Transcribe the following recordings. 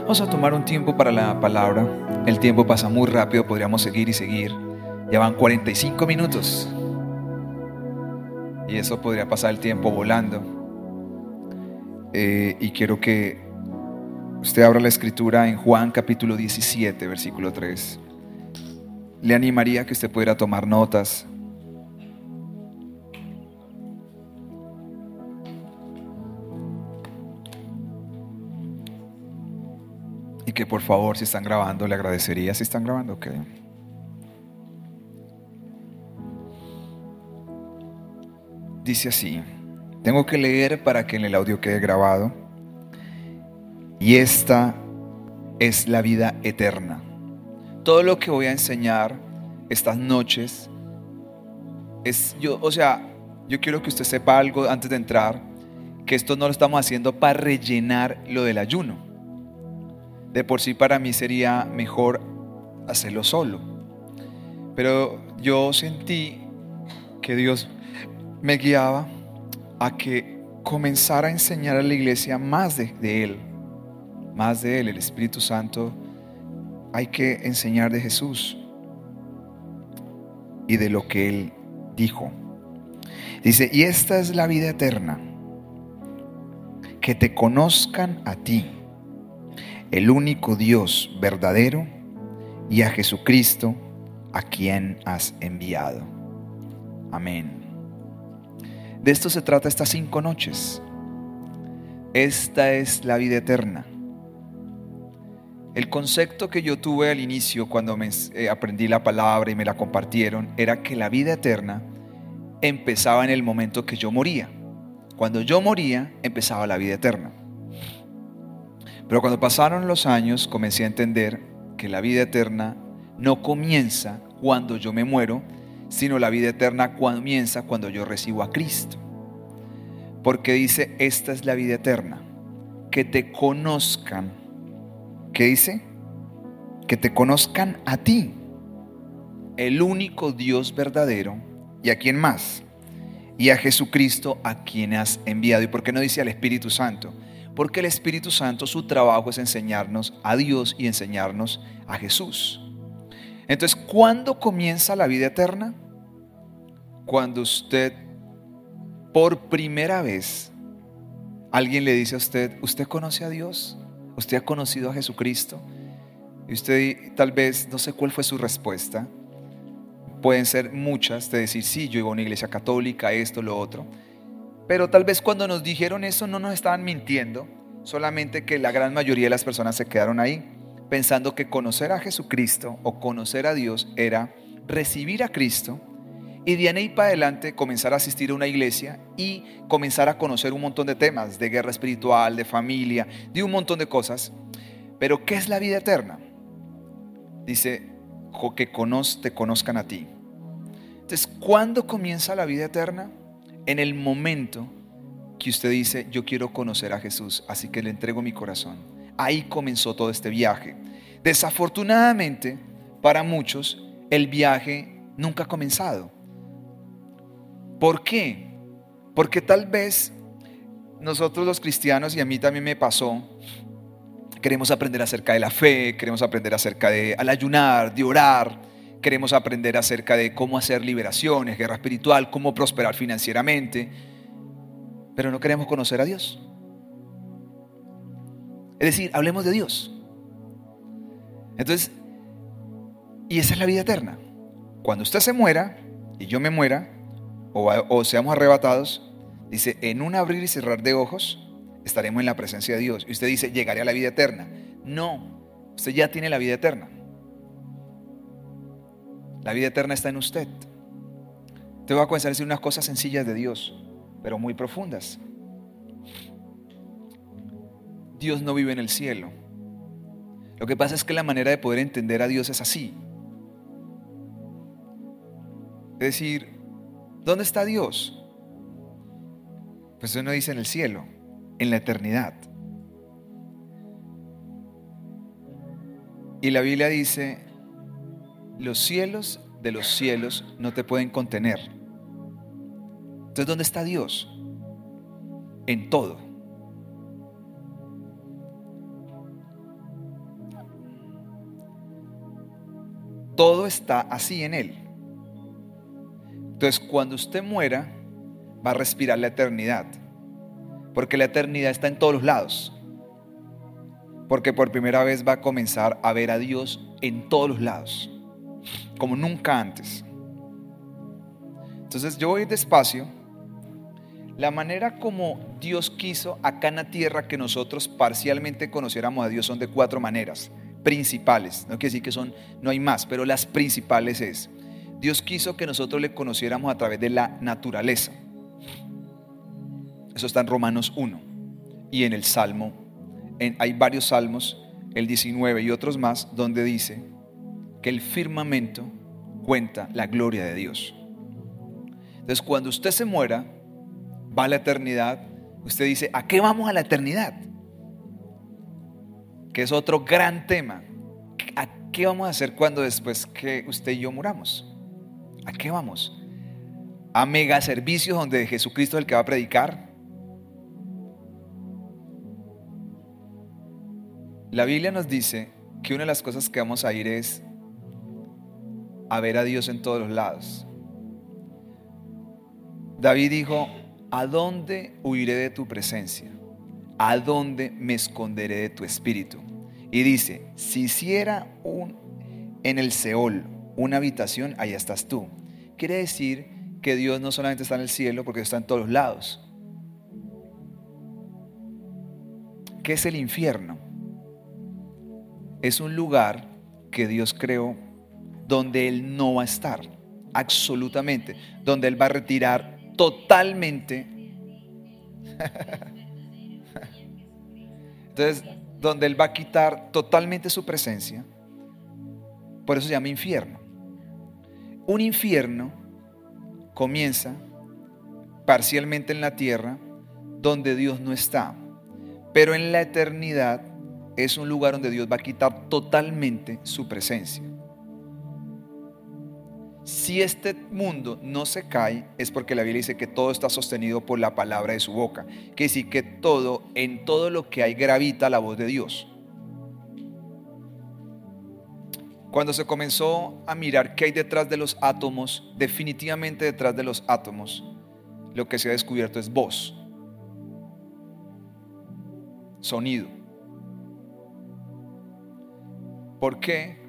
Vamos a tomar un tiempo para la palabra. El tiempo pasa muy rápido, podríamos seguir y seguir. Ya van 45 minutos. Y eso podría pasar el tiempo volando. Eh, y quiero que usted abra la escritura en Juan capítulo 17, versículo 3. Le animaría que usted pudiera tomar notas. Que por favor, si están grabando, le agradecería. Si están grabando, ok. Dice así, tengo que leer para que en el audio quede grabado. Y esta es la vida eterna. Todo lo que voy a enseñar estas noches es yo, o sea, yo quiero que usted sepa algo antes de entrar, que esto no lo estamos haciendo para rellenar lo del ayuno de por sí para mí sería mejor hacerlo solo. Pero yo sentí que Dios me guiaba a que comenzara a enseñar a la iglesia más de, Él, más de Él, el Espíritu Santo. Hay que enseñar de Jesús y de lo que Él dijo. Dice, y esta es la vida eterna, que te conozcan a ti el único Dios verdadero y a Jesucristo a quien has enviado. Amén. De esto se trata estas cinco noches. Esta es la vida eterna. El concepto que yo tuve al inicio cuando me eh, aprendí la palabra y me la compartieron era que la vida eterna empezaba en el momento que yo moría. Cuando yo moría empezaba la vida eterna. Pero cuando pasaron los años comencé a entender que la vida eterna no comienza cuando yo me muero, sino la vida eterna comienza cuando yo recibo a Cristo. Porque dice, esta es la vida eterna, que te conozcan. ¿Qué dice? Que te conozcan a ti, el único Dios verdadero, y a quién más, y a Jesucristo a quien has enviado. ¿Y por qué no dice al Espíritu Santo? Porque el Espíritu Santo, su trabajo es enseñarnos a Dios y enseñarnos a Jesús. Entonces, ¿cuándo comienza la vida eterna? Cuando usted, por primera vez, alguien le dice a usted, ¿usted conoce a Dios? ¿Usted ha conocido a Jesucristo? Y usted tal vez, no sé cuál fue su respuesta. Pueden ser muchas de decir, sí, yo iba a una iglesia católica, esto, lo otro. Pero tal vez cuando nos dijeron eso no nos estaban mintiendo, solamente que la gran mayoría de las personas se quedaron ahí, pensando que conocer a Jesucristo o conocer a Dios era recibir a Cristo y de ahí para adelante comenzar a asistir a una iglesia y comenzar a conocer un montón de temas, de guerra espiritual, de familia, de un montón de cosas. Pero ¿qué es la vida eterna? Dice, que te conozcan a ti. Entonces, ¿cuándo comienza la vida eterna? En el momento que usted dice, yo quiero conocer a Jesús, así que le entrego mi corazón. Ahí comenzó todo este viaje. Desafortunadamente, para muchos, el viaje nunca ha comenzado. ¿Por qué? Porque tal vez nosotros los cristianos, y a mí también me pasó, queremos aprender acerca de la fe, queremos aprender acerca de al ayunar, de orar, queremos aprender acerca de cómo hacer liberaciones, guerra espiritual, cómo prosperar financieramente, pero no queremos conocer a Dios. Es decir, hablemos de Dios. Entonces, y esa es la vida eterna. Cuando usted se muera y yo me muera, o, o seamos arrebatados, dice, en un abrir y cerrar de ojos, estaremos en la presencia de Dios. Y usted dice, llegaré a la vida eterna. No, usted ya tiene la vida eterna. La vida eterna está en usted. Te voy a comenzar a decir unas cosas sencillas de Dios, pero muy profundas. Dios no vive en el cielo. Lo que pasa es que la manera de poder entender a Dios es así. Es decir, ¿dónde está Dios? Pues uno dice en el cielo, en la eternidad. Y la Biblia dice, los cielos de los cielos no te pueden contener. Entonces, ¿dónde está Dios? En todo. Todo está así en Él. Entonces, cuando usted muera, va a respirar la eternidad. Porque la eternidad está en todos los lados. Porque por primera vez va a comenzar a ver a Dios en todos los lados. Como nunca antes. Entonces yo voy despacio. La manera como Dios quiso acá en la tierra que nosotros parcialmente conociéramos a Dios son de cuatro maneras principales. No quiere decir que son, no hay más, pero las principales es. Dios quiso que nosotros le conociéramos a través de la naturaleza. Eso está en Romanos 1 y en el Salmo. hay varios salmos, el 19 y otros más, donde dice que el firmamento cuenta la gloria de Dios. Entonces, cuando usted se muera, va a la eternidad, usted dice, ¿a qué vamos a la eternidad? Que es otro gran tema. ¿A qué vamos a hacer cuando después que usted y yo muramos? ¿A qué vamos? ¿A mega servicios donde Jesucristo es el que va a predicar? La Biblia nos dice que una de las cosas que vamos a ir es a ver a Dios en todos los lados. David dijo, ¿a dónde huiré de tu presencia? ¿A dónde me esconderé de tu espíritu? Y dice, si hiciera un, en el Seol una habitación, ahí estás tú. Quiere decir que Dios no solamente está en el cielo, porque está en todos lados. ¿Qué es el infierno? Es un lugar que Dios creó donde Él no va a estar, absolutamente, donde Él va a retirar totalmente. Entonces, donde Él va a quitar totalmente su presencia, por eso se llama infierno. Un infierno comienza parcialmente en la tierra, donde Dios no está, pero en la eternidad es un lugar donde Dios va a quitar totalmente su presencia. Si este mundo no se cae, es porque la Biblia dice que todo está sostenido por la palabra de su boca. Que decir que todo, en todo lo que hay, gravita la voz de Dios. Cuando se comenzó a mirar qué hay detrás de los átomos, definitivamente detrás de los átomos, lo que se ha descubierto es voz, sonido. ¿Por qué?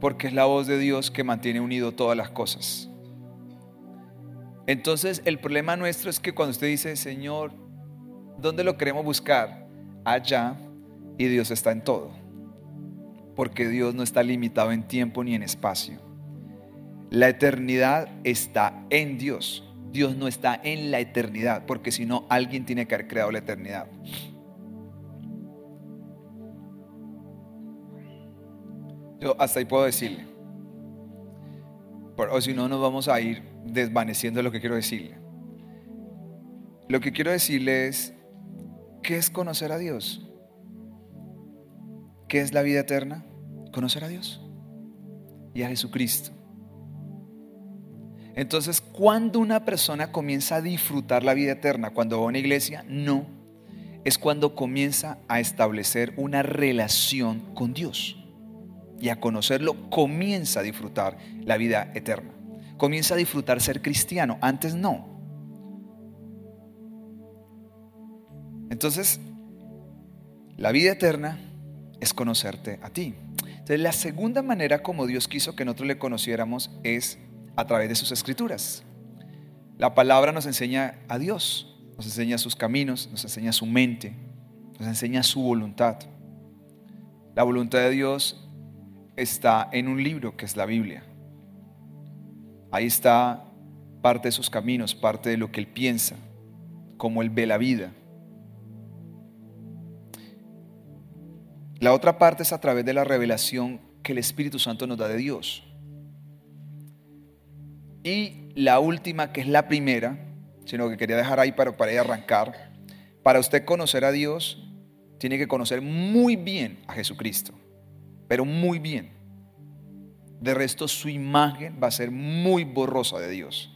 Porque es la voz de Dios que mantiene unido todas las cosas. Entonces el problema nuestro es que cuando usted dice, Señor, ¿dónde lo queremos buscar? Allá y Dios está en todo. Porque Dios no está limitado en tiempo ni en espacio. La eternidad está en Dios. Dios no está en la eternidad, porque si no, alguien tiene que haber creado la eternidad. Yo hasta ahí puedo decirle. O si no, nos vamos a ir desvaneciendo lo que quiero decirle. Lo que quiero decirle es, ¿qué es conocer a Dios? ¿Qué es la vida eterna? Conocer a Dios y a Jesucristo. Entonces, cuando una persona comienza a disfrutar la vida eterna? ¿Cuando va a una iglesia? No. Es cuando comienza a establecer una relación con Dios y a conocerlo, comienza a disfrutar la vida eterna. Comienza a disfrutar ser cristiano. Antes no. Entonces, la vida eterna es conocerte a ti. Entonces, la segunda manera como Dios quiso que nosotros le conociéramos es a través de sus escrituras. La palabra nos enseña a Dios, nos enseña sus caminos, nos enseña su mente, nos enseña su voluntad. La voluntad de Dios está en un libro que es la Biblia. Ahí está parte de sus caminos, parte de lo que él piensa, cómo él ve la vida. La otra parte es a través de la revelación que el Espíritu Santo nos da de Dios. Y la última, que es la primera, sino que quería dejar ahí para, para arrancar, para usted conocer a Dios, tiene que conocer muy bien a Jesucristo pero muy bien. De resto, su imagen va a ser muy borrosa de Dios.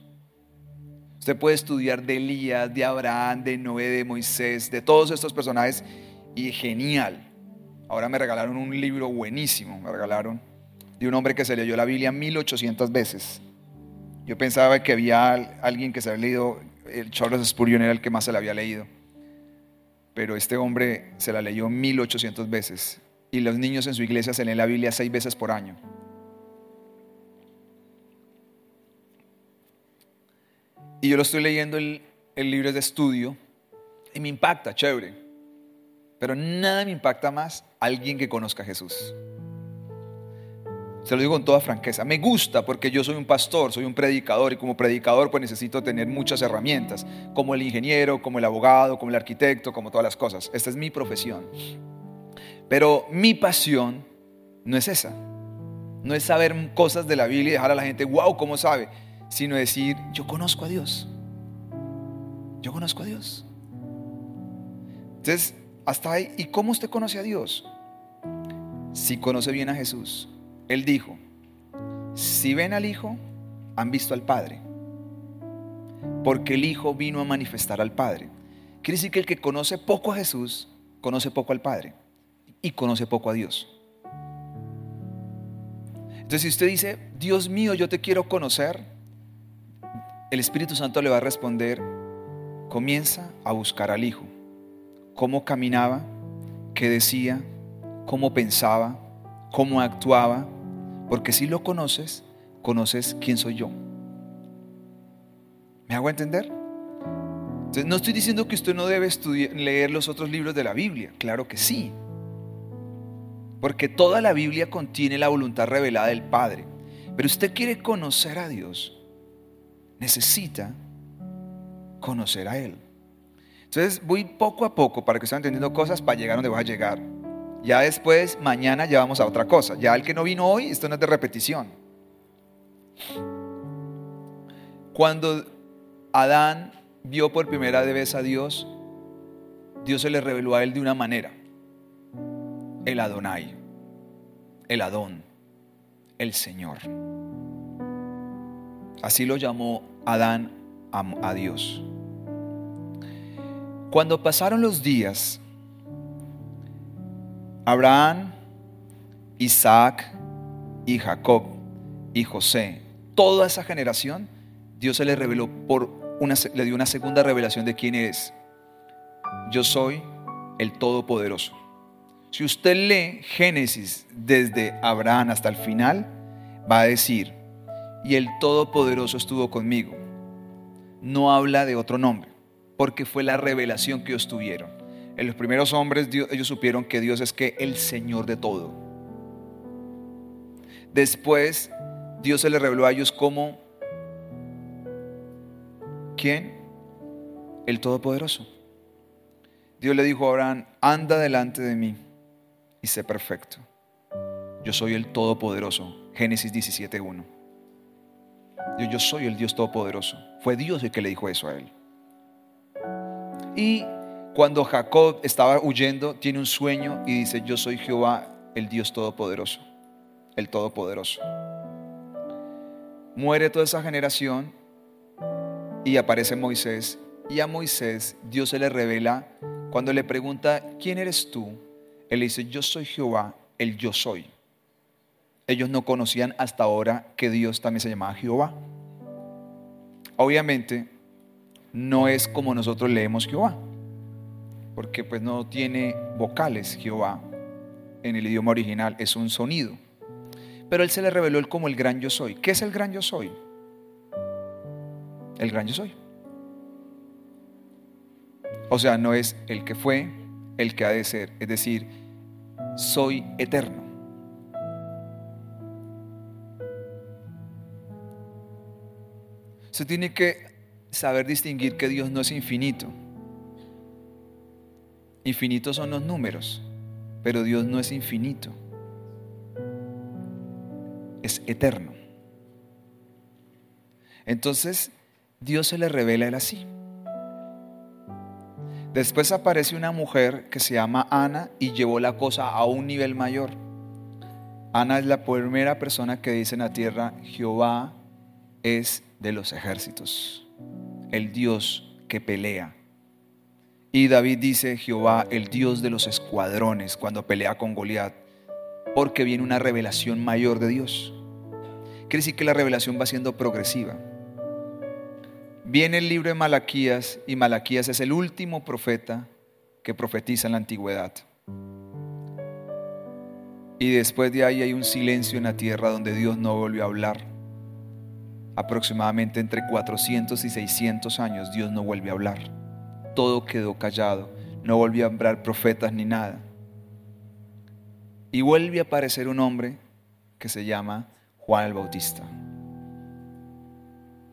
Usted puede estudiar de Elías, de Abraham, de Noé, de Moisés, de todos estos personajes y genial. Ahora me regalaron un libro buenísimo, me regalaron de un hombre que se leyó la Biblia 1800 veces. Yo pensaba que había alguien que se había leído, el Charles Spurgeon era el que más se la había leído. Pero este hombre se la leyó 1800 veces. Y los niños en su iglesia se leen la Biblia seis veces por año. Y yo lo estoy leyendo el, el libro de estudio y me impacta, chévere. Pero nada me impacta más alguien que conozca a Jesús. Se lo digo con toda franqueza. Me gusta porque yo soy un pastor, soy un predicador y como predicador pues necesito tener muchas herramientas, como el ingeniero, como el abogado, como el arquitecto, como todas las cosas. Esta es mi profesión. Pero mi pasión no es esa. No es saber cosas de la Biblia y dejar a la gente, wow, ¿cómo sabe? Sino decir, yo conozco a Dios. Yo conozco a Dios. Entonces, hasta ahí. ¿Y cómo usted conoce a Dios? Si conoce bien a Jesús. Él dijo, si ven al Hijo, han visto al Padre. Porque el Hijo vino a manifestar al Padre. Quiere decir que el que conoce poco a Jesús, conoce poco al Padre. Y conoce poco a Dios. Entonces si usted dice, Dios mío, yo te quiero conocer, el Espíritu Santo le va a responder, comienza a buscar al Hijo. Cómo caminaba, qué decía, cómo pensaba, cómo actuaba, porque si lo conoces, conoces quién soy yo. ¿Me hago entender? Entonces, no estoy diciendo que usted no debe leer los otros libros de la Biblia, claro que sí. Porque toda la Biblia contiene la voluntad revelada del Padre. Pero usted quiere conocer a Dios, necesita conocer a Él. Entonces voy poco a poco para que estén entendiendo cosas para llegar donde voy a llegar. Ya después, mañana ya vamos a otra cosa. Ya el que no vino hoy, esto no es de repetición. Cuando Adán vio por primera vez a Dios, Dios se le reveló a él de una manera. El Adonai, el Adón, el Señor. Así lo llamó Adán a Dios. Cuando pasaron los días, Abraham, Isaac y Jacob y José, toda esa generación, Dios se le reveló por una, le dio una segunda revelación de quién es. Yo soy el Todopoderoso. Si usted lee Génesis desde Abraham hasta el final, va a decir, y el Todopoderoso estuvo conmigo. No habla de otro nombre, porque fue la revelación que ellos tuvieron. En los primeros hombres ellos supieron que Dios es que el Señor de todo. Después Dios se les reveló a ellos como ¿quién? El Todopoderoso. Dios le dijo a Abraham, anda delante de mí y sé perfecto. Yo soy el Todopoderoso. Génesis 17.1. Yo, yo soy el Dios Todopoderoso. Fue Dios el que le dijo eso a él. Y cuando Jacob estaba huyendo, tiene un sueño y dice, yo soy Jehová, el Dios Todopoderoso, el Todopoderoso. Muere toda esa generación y aparece Moisés. Y a Moisés Dios se le revela cuando le pregunta, ¿quién eres tú? Él dice, yo soy Jehová, el yo soy. Ellos no conocían hasta ahora que Dios también se llamaba Jehová. Obviamente, no es como nosotros leemos Jehová porque pues no tiene vocales Jehová en el idioma original, es un sonido. Pero él se le reveló como el gran yo soy. ¿Qué es el gran yo soy? El gran yo soy. O sea, no es el que fue, el que ha de ser, es decir, soy eterno. Se tiene que saber distinguir que Dios no es infinito. Infinitos son los números, pero Dios no es infinito. Es eterno. Entonces, Dios se le revela a él así. Después aparece una mujer que se llama Ana y llevó la cosa a un nivel mayor. Ana es la primera persona que dice en la tierra, Jehová es de los ejércitos, el Dios que pelea. Y David dice, Jehová, el Dios de los escuadrones, cuando pelea con Goliat. porque viene una revelación mayor de Dios. Quiere decir que la revelación va siendo progresiva. Viene el libro de Malaquías y Malaquías es el último profeta que profetiza en la antigüedad. Y después de ahí hay un silencio en la tierra donde Dios no volvió a hablar. Aproximadamente entre 400 y 600 años Dios no vuelve a hablar. Todo quedó callado. No volvió a hablar profetas ni nada. Y vuelve a aparecer un hombre que se llama Juan el Bautista.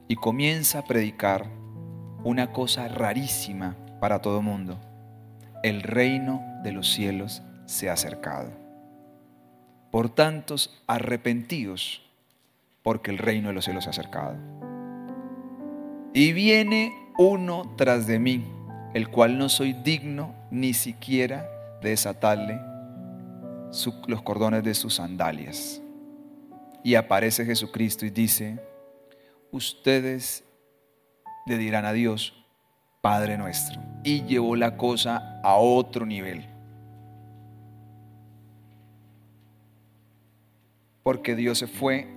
Y comienza a predicar una cosa rarísima para todo mundo. El reino de los cielos se ha acercado. Por tantos, arrepentidos, porque el reino de los cielos se ha acercado. Y viene uno tras de mí, el cual no soy digno ni siquiera de desatarle los cordones de sus sandalias. Y aparece Jesucristo y dice, ustedes le dirán a Dios, Padre nuestro. Y llevó la cosa a otro nivel. Porque Dios se fue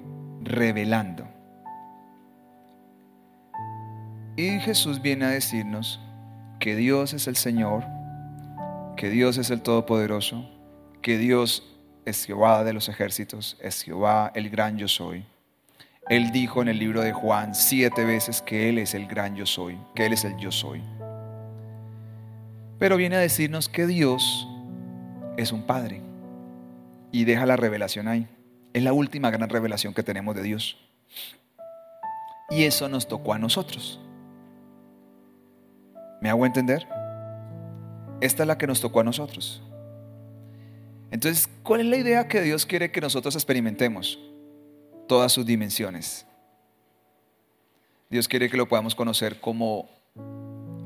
revelando. Y Jesús viene a decirnos que Dios es el Señor, que Dios es el Todopoderoso, que Dios es Jehová de los ejércitos, es Jehová el gran yo soy. Él dijo en el libro de Juan siete veces que Él es el gran yo soy, que Él es el yo soy. Pero viene a decirnos que Dios es un Padre y deja la revelación ahí. Es la última gran revelación que tenemos de Dios. Y eso nos tocó a nosotros. ¿Me hago entender? Esta es la que nos tocó a nosotros. Entonces, ¿cuál es la idea que Dios quiere que nosotros experimentemos? Todas sus dimensiones. Dios quiere que lo podamos conocer como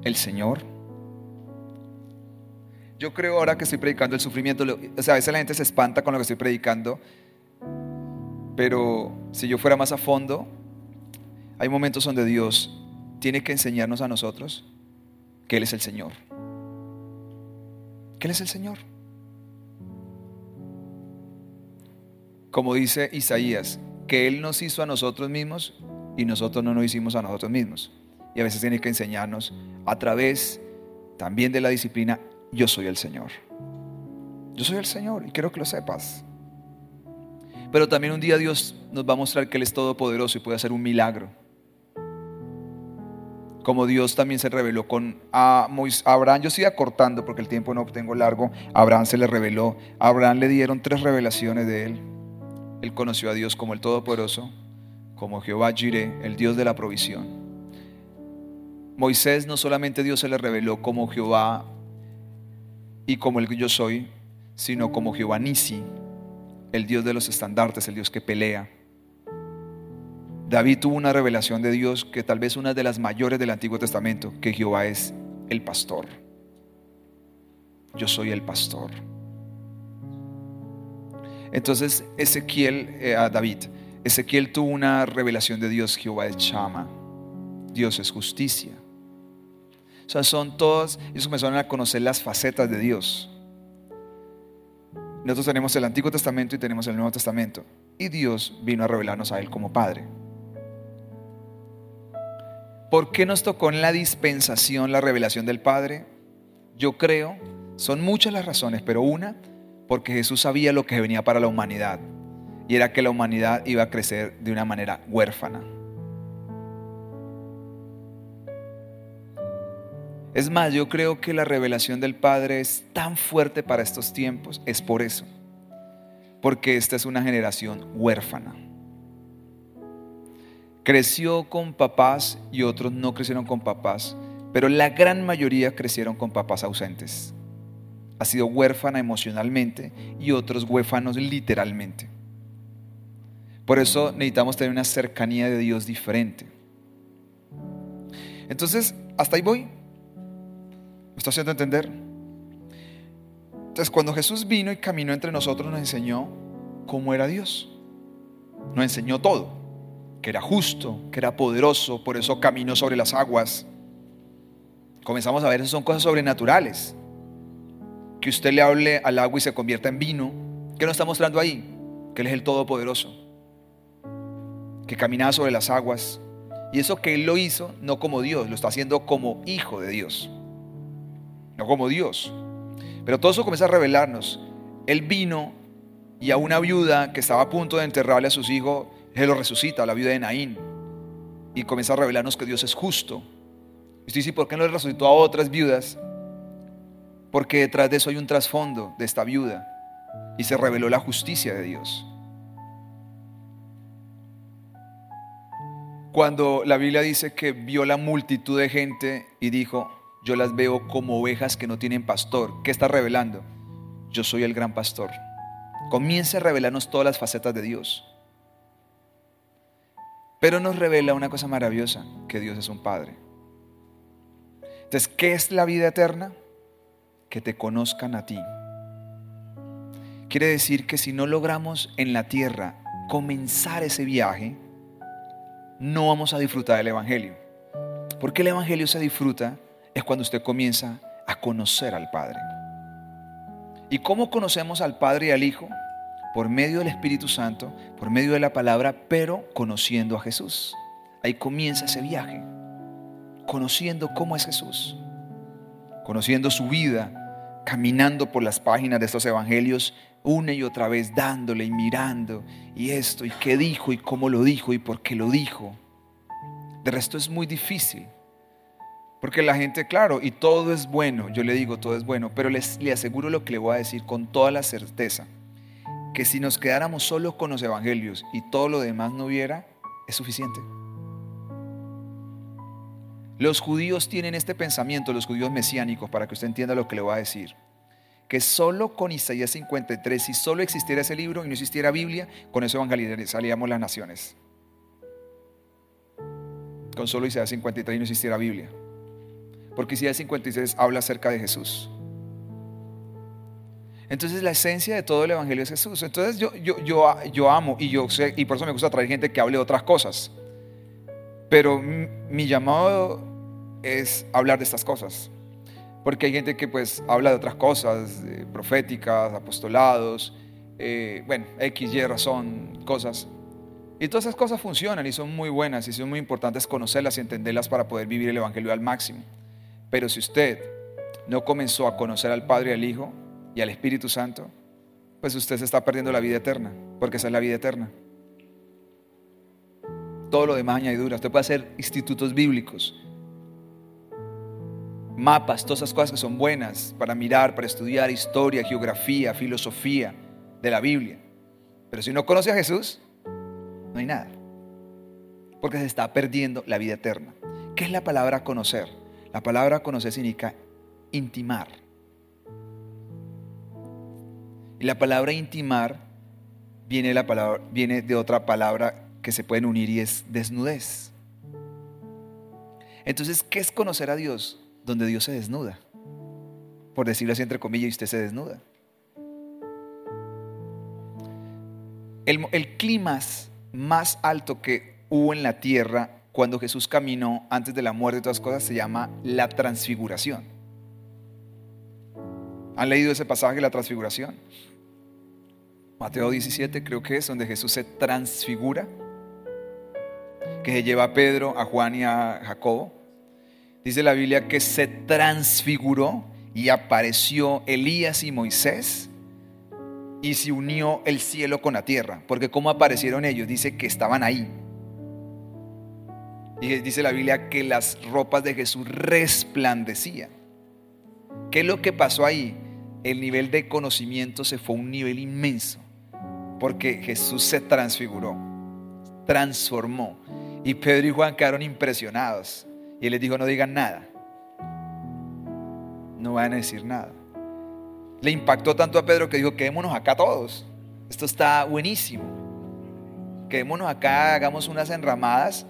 el Señor. Yo creo ahora que estoy predicando el sufrimiento, o sea, a veces la gente se espanta con lo que estoy predicando, pero si yo fuera más a fondo, hay momentos donde Dios tiene que enseñarnos a nosotros que Él es el Señor. Que Él es el Señor. como dice Isaías, que Él nos hizo a nosotros mismos y nosotros no nos hicimos a nosotros mismos. Y a veces tiene que enseñarnos a través también de la disciplina, yo soy el Señor. Yo soy el Señor y quiero que lo sepas. Pero también un día Dios nos va a mostrar que Él es todopoderoso y puede hacer un milagro. Como Dios también se reveló con a Abraham, yo estoy acortando porque el tiempo no tengo largo, Abraham se le reveló, a Abraham le dieron tres revelaciones de Él. Él conoció a Dios como el Todopoderoso, como Jehová Jireh, el Dios de la provisión. Moisés no solamente Dios se le reveló como Jehová y como el que yo soy, sino como Jehová Nisi, el Dios de los estandartes, el Dios que pelea. David tuvo una revelación de Dios que tal vez una de las mayores del Antiguo Testamento, que Jehová es el pastor. Yo soy el pastor. Entonces Ezequiel, eh, a David, Ezequiel tuvo una revelación de Dios, Jehová es Chama, Dios es justicia. O sea, son todos, ellos comenzaron a conocer las facetas de Dios. Nosotros tenemos el Antiguo Testamento y tenemos el Nuevo Testamento. Y Dios vino a revelarnos a Él como Padre. ¿Por qué nos tocó en la dispensación la revelación del Padre? Yo creo, son muchas las razones, pero una porque Jesús sabía lo que venía para la humanidad y era que la humanidad iba a crecer de una manera huérfana. Es más, yo creo que la revelación del Padre es tan fuerte para estos tiempos, es por eso, porque esta es una generación huérfana. Creció con papás y otros no crecieron con papás, pero la gran mayoría crecieron con papás ausentes ha sido huérfana emocionalmente y otros huérfanos literalmente. Por eso necesitamos tener una cercanía de Dios diferente. Entonces, hasta ahí voy. ¿Me estoy haciendo entender? Entonces, cuando Jesús vino y caminó entre nosotros, nos enseñó cómo era Dios. Nos enseñó todo. Que era justo, que era poderoso, por eso caminó sobre las aguas. Comenzamos a ver, eso son cosas sobrenaturales que usted le hable al agua y se convierta en vino, ¿Qué nos está mostrando ahí? Que Él es el Todopoderoso, que caminaba sobre las aguas. Y eso que Él lo hizo no como Dios, lo está haciendo como hijo de Dios, no como Dios. Pero todo eso comienza a revelarnos. Él vino y a una viuda que estaba a punto de enterrarle a sus hijos, Él lo resucita, la viuda de Naín. Y comienza a revelarnos que Dios es justo. Y usted dice, ¿por qué no le resucitó a otras viudas? Porque detrás de eso hay un trasfondo de esta viuda y se reveló la justicia de Dios. Cuando la Biblia dice que vio la multitud de gente y dijo, yo las veo como ovejas que no tienen pastor, ¿qué está revelando? Yo soy el gran pastor. Comienza a revelarnos todas las facetas de Dios. Pero nos revela una cosa maravillosa, que Dios es un Padre. Entonces, ¿qué es la vida eterna? Que te conozcan a ti. Quiere decir que si no logramos en la tierra comenzar ese viaje, no vamos a disfrutar del Evangelio. Porque el Evangelio se disfruta es cuando usted comienza a conocer al Padre. ¿Y cómo conocemos al Padre y al Hijo? Por medio del Espíritu Santo, por medio de la palabra, pero conociendo a Jesús. Ahí comienza ese viaje, conociendo cómo es Jesús, conociendo su vida, caminando por las páginas de estos evangelios una y otra vez, dándole y mirando, y esto, y qué dijo, y cómo lo dijo, y por qué lo dijo. De resto es muy difícil. Porque la gente, claro, y todo es bueno, yo le digo todo es bueno, pero les, le aseguro lo que le voy a decir con toda la certeza, que si nos quedáramos solo con los evangelios y todo lo demás no hubiera, es suficiente. Los judíos tienen este pensamiento, los judíos mesiánicos, para que usted entienda lo que le voy a decir, que solo con Isaías 53, si solo existiera ese libro y no existiera Biblia, con eso evangelizaríamos las naciones. Con solo Isaías 53 y no existiera Biblia. Porque Isaías 56 habla acerca de Jesús. Entonces la esencia de todo el Evangelio es Jesús. Entonces yo, yo, yo, yo amo y yo sé, y por eso me gusta traer gente que hable de otras cosas. Pero mi llamado es hablar de estas cosas. Porque hay gente que pues habla de otras cosas, proféticas, apostolados, eh, bueno, X, Y razón, cosas. Y todas esas cosas funcionan y son muy buenas y son muy importantes conocerlas y entenderlas para poder vivir el Evangelio al máximo. Pero si usted no comenzó a conocer al Padre y al Hijo y al Espíritu Santo, pues usted se está perdiendo la vida eterna, porque esa es la vida eterna. Todo lo demás añadidura. Usted puede hacer institutos bíblicos, mapas, todas esas cosas que son buenas para mirar, para estudiar historia, geografía, filosofía de la Biblia. Pero si no conoce a Jesús, no hay nada. Porque se está perdiendo la vida eterna. ¿Qué es la palabra conocer? La palabra conocer significa intimar. Y la palabra intimar viene, viene de otra palabra que se pueden unir y es desnudez. Entonces, ¿qué es conocer a Dios? Donde Dios se desnuda. Por decirlo así entre comillas, y usted se desnuda. El, clima más alto que hubo en la tierra cuando Jesús caminó antes de la muerte y todas cosas se llama la transfiguración. ¿Han leído ese pasaje la transfiguración? Mateo 17 creo que es donde Jesús se transfigura, que se lleva a Pedro, a Juan y a Jacobo. Dice la Biblia que se transfiguró y apareció Elías y Moisés y se unió el cielo con la tierra. Porque ¿cómo aparecieron ellos? Dice que estaban ahí. Y dice la Biblia que las ropas de Jesús resplandecían. ¿Qué es lo que pasó ahí? El nivel de conocimiento se fue a un nivel inmenso. Porque Jesús se transfiguró, transformó. Y Pedro y Juan quedaron impresionados. Y él les dijo, no digan nada. No van a decir nada. Le impactó tanto a Pedro que dijo, quedémonos acá todos. Esto está buenísimo. Quedémonos acá, hagamos unas enramadas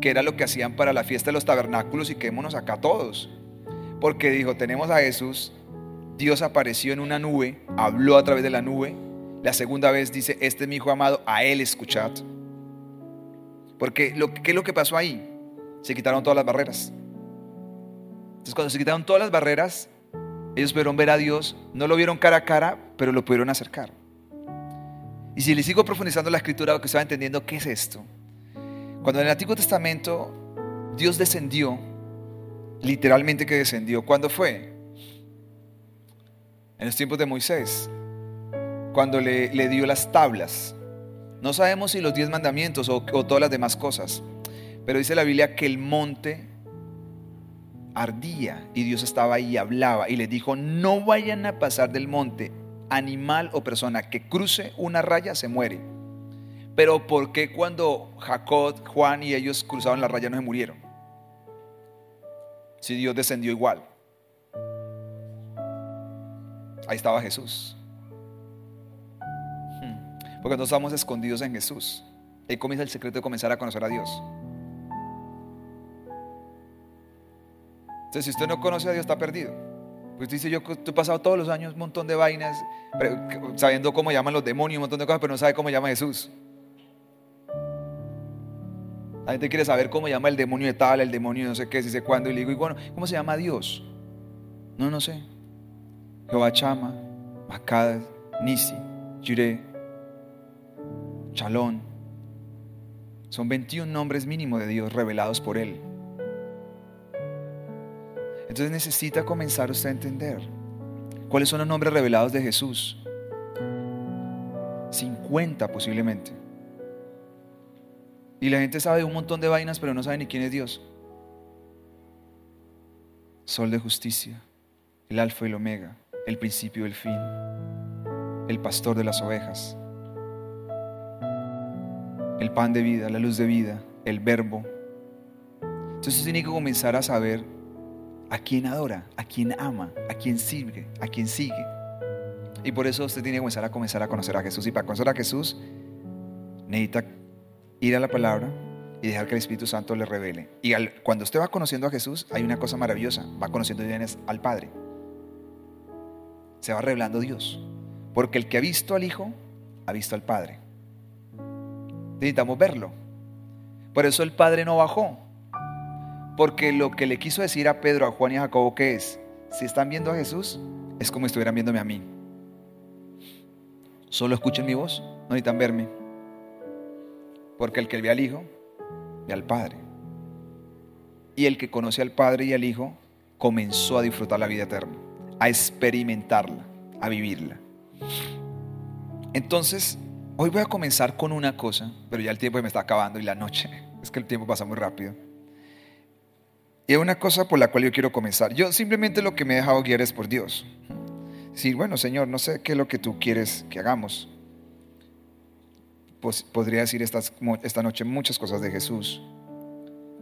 que era lo que hacían para la fiesta de los tabernáculos y quedémonos acá todos. Porque dijo, tenemos a Jesús, Dios apareció en una nube, habló a través de la nube. La segunda vez dice, este es mi hijo amado, a él escuchad. Porque lo, ¿qué es lo que pasó ahí? Se quitaron todas las barreras. Entonces cuando se quitaron todas las barreras, ellos pudieron ver a Dios, no lo vieron cara a cara, pero lo pudieron acercar. Y si le sigo profundizando la escritura, que estaba entendiendo qué es esto. Cuando en el Antiguo Testamento Dios descendió, literalmente que descendió, ¿cuándo fue? En los tiempos de Moisés, cuando le, dio las tablas. No sabemos si los diez mandamientos o, todas las demás cosas, pero dice la Biblia que el monte ardía y Dios estaba ahí y hablaba y les dijo, no vayan a pasar del monte animal o persona que cruce una raya se muere. Pero ¿por qué cuando Jacob, Juan y ellos cruzaron la raya no se murieron? Si Dios descendió igual. Ahí estaba Jesús. Porque no estamos escondidos en Jesús. Ahí comienza el secreto de comenzar a conocer a Dios. Entonces, si usted no conoce a Dios, está perdido. Pues dice, yo he pasado todos los años un montón de vainas, sabiendo cómo llaman los demonios, un montón de cosas, pero no sabe cómo llama Jesús. La gente quiere saber cómo llama el demonio de tal, el demonio de no sé qué, si sé cuándo. Y le digo, y bueno, ¿cómo se llama Dios? No, no sé. Jehová Chama, Makad, Nisi, Jireh, Chalón. Son 21 nombres mínimos de Dios revelados por Él. Entonces necesita comenzar usted a entender cuáles son los nombres revelados de Jesús. 50 posiblemente. Y la gente sabe un montón de vainas, pero no sabe ni quién es Dios. Sol de justicia, el alfa y el omega, el principio y el fin, el pastor de las ovejas, el pan de vida, la luz de vida, el verbo. Entonces tiene que comenzar a saber a quién adora, a quién ama, a quién sirve, a quién sigue. Y por eso usted tiene que comenzar a comenzar a conocer a Jesús. Y para conocer a Jesús necesita ir a la palabra y dejar que el Espíritu Santo le revele. Y cuando usted va conociendo a Jesús, hay una cosa maravillosa. Va conociendo al Padre. Se va revelando Dios. Porque el que ha visto al Hijo, ha visto al Padre. Necesitamos verlo. Por eso el Padre no bajó. Porque lo que le quiso decir a Pedro, a Juan y a Jacobo, que es, si están viendo a Jesús, es como si estuvieran viéndome a mí. Solo escuchen mi voz, no necesitan verme. Porque el que ve al Hijo, ve al Padre. Y el que conoce al Padre y al Hijo, comenzó a disfrutar la vida eterna, a experimentarla, a vivirla. Entonces, hoy voy a comenzar con una cosa, pero ya el tiempo me está acabando y la noche, es que el tiempo pasa muy rápido. Y hay una cosa por la cual yo quiero comenzar. Yo simplemente lo que me he dejado guiar es por Dios. Sí, bueno, Señor, no sé qué es lo que tú quieres que hagamos. Pues podría decir esta, esta noche muchas cosas de Jesús,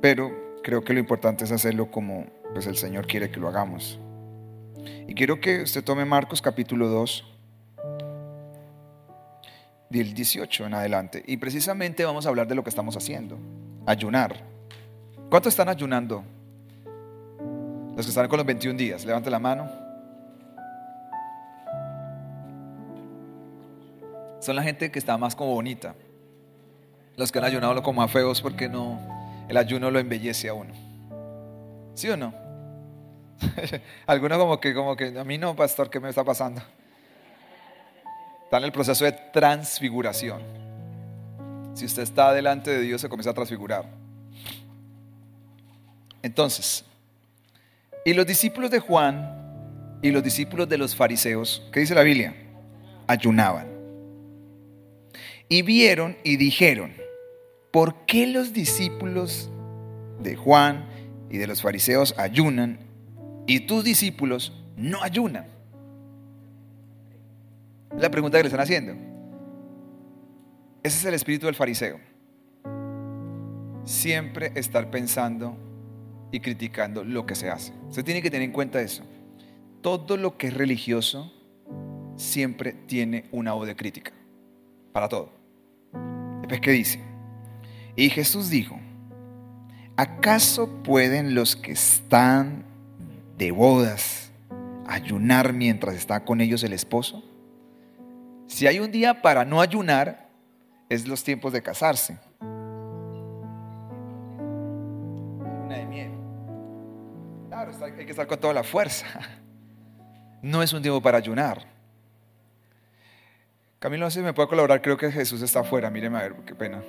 pero creo que lo importante es hacerlo como pues, el Señor quiere que lo hagamos. Y quiero que usted tome Marcos capítulo 2, del 18 en adelante. Y precisamente vamos a hablar de lo que estamos haciendo, ayunar. ¿Cuántos están ayunando? Los que están con los 21 días, levante la mano. Son la gente que está más como bonita. Los que han ayunado como a feos porque no, el ayuno lo embellece a uno. ¿Sí o no? Algunos como que, como que, a mí no, pastor, ¿qué me está pasando? Está en el proceso de transfiguración. Si usted está delante de Dios, se comienza a transfigurar. Entonces, y los discípulos de Juan y los discípulos de los fariseos, ¿qué dice la Biblia? Ayunaban. Y vieron y dijeron, ¿por qué los discípulos de Juan y de los fariseos ayunan y tus discípulos no ayunan? La pregunta que le están haciendo. Ese es el espíritu del fariseo. Siempre estar pensando y criticando lo que se hace. Usted tiene que tener en cuenta eso. Todo lo que es religioso siempre tiene una voz de crítica. Para todo. Después, ¿qué dice? Y Jesús dijo, ¿acaso pueden los que están de bodas ayunar mientras está con ellos el esposo? Si hay un día para no ayunar, es los tiempos de casarse. hay que estar con toda la fuerza. No es un tiempo para ayunar. Camilo, si me puede colaborar, creo que Jesús está afuera. Míreme a ver, qué pena.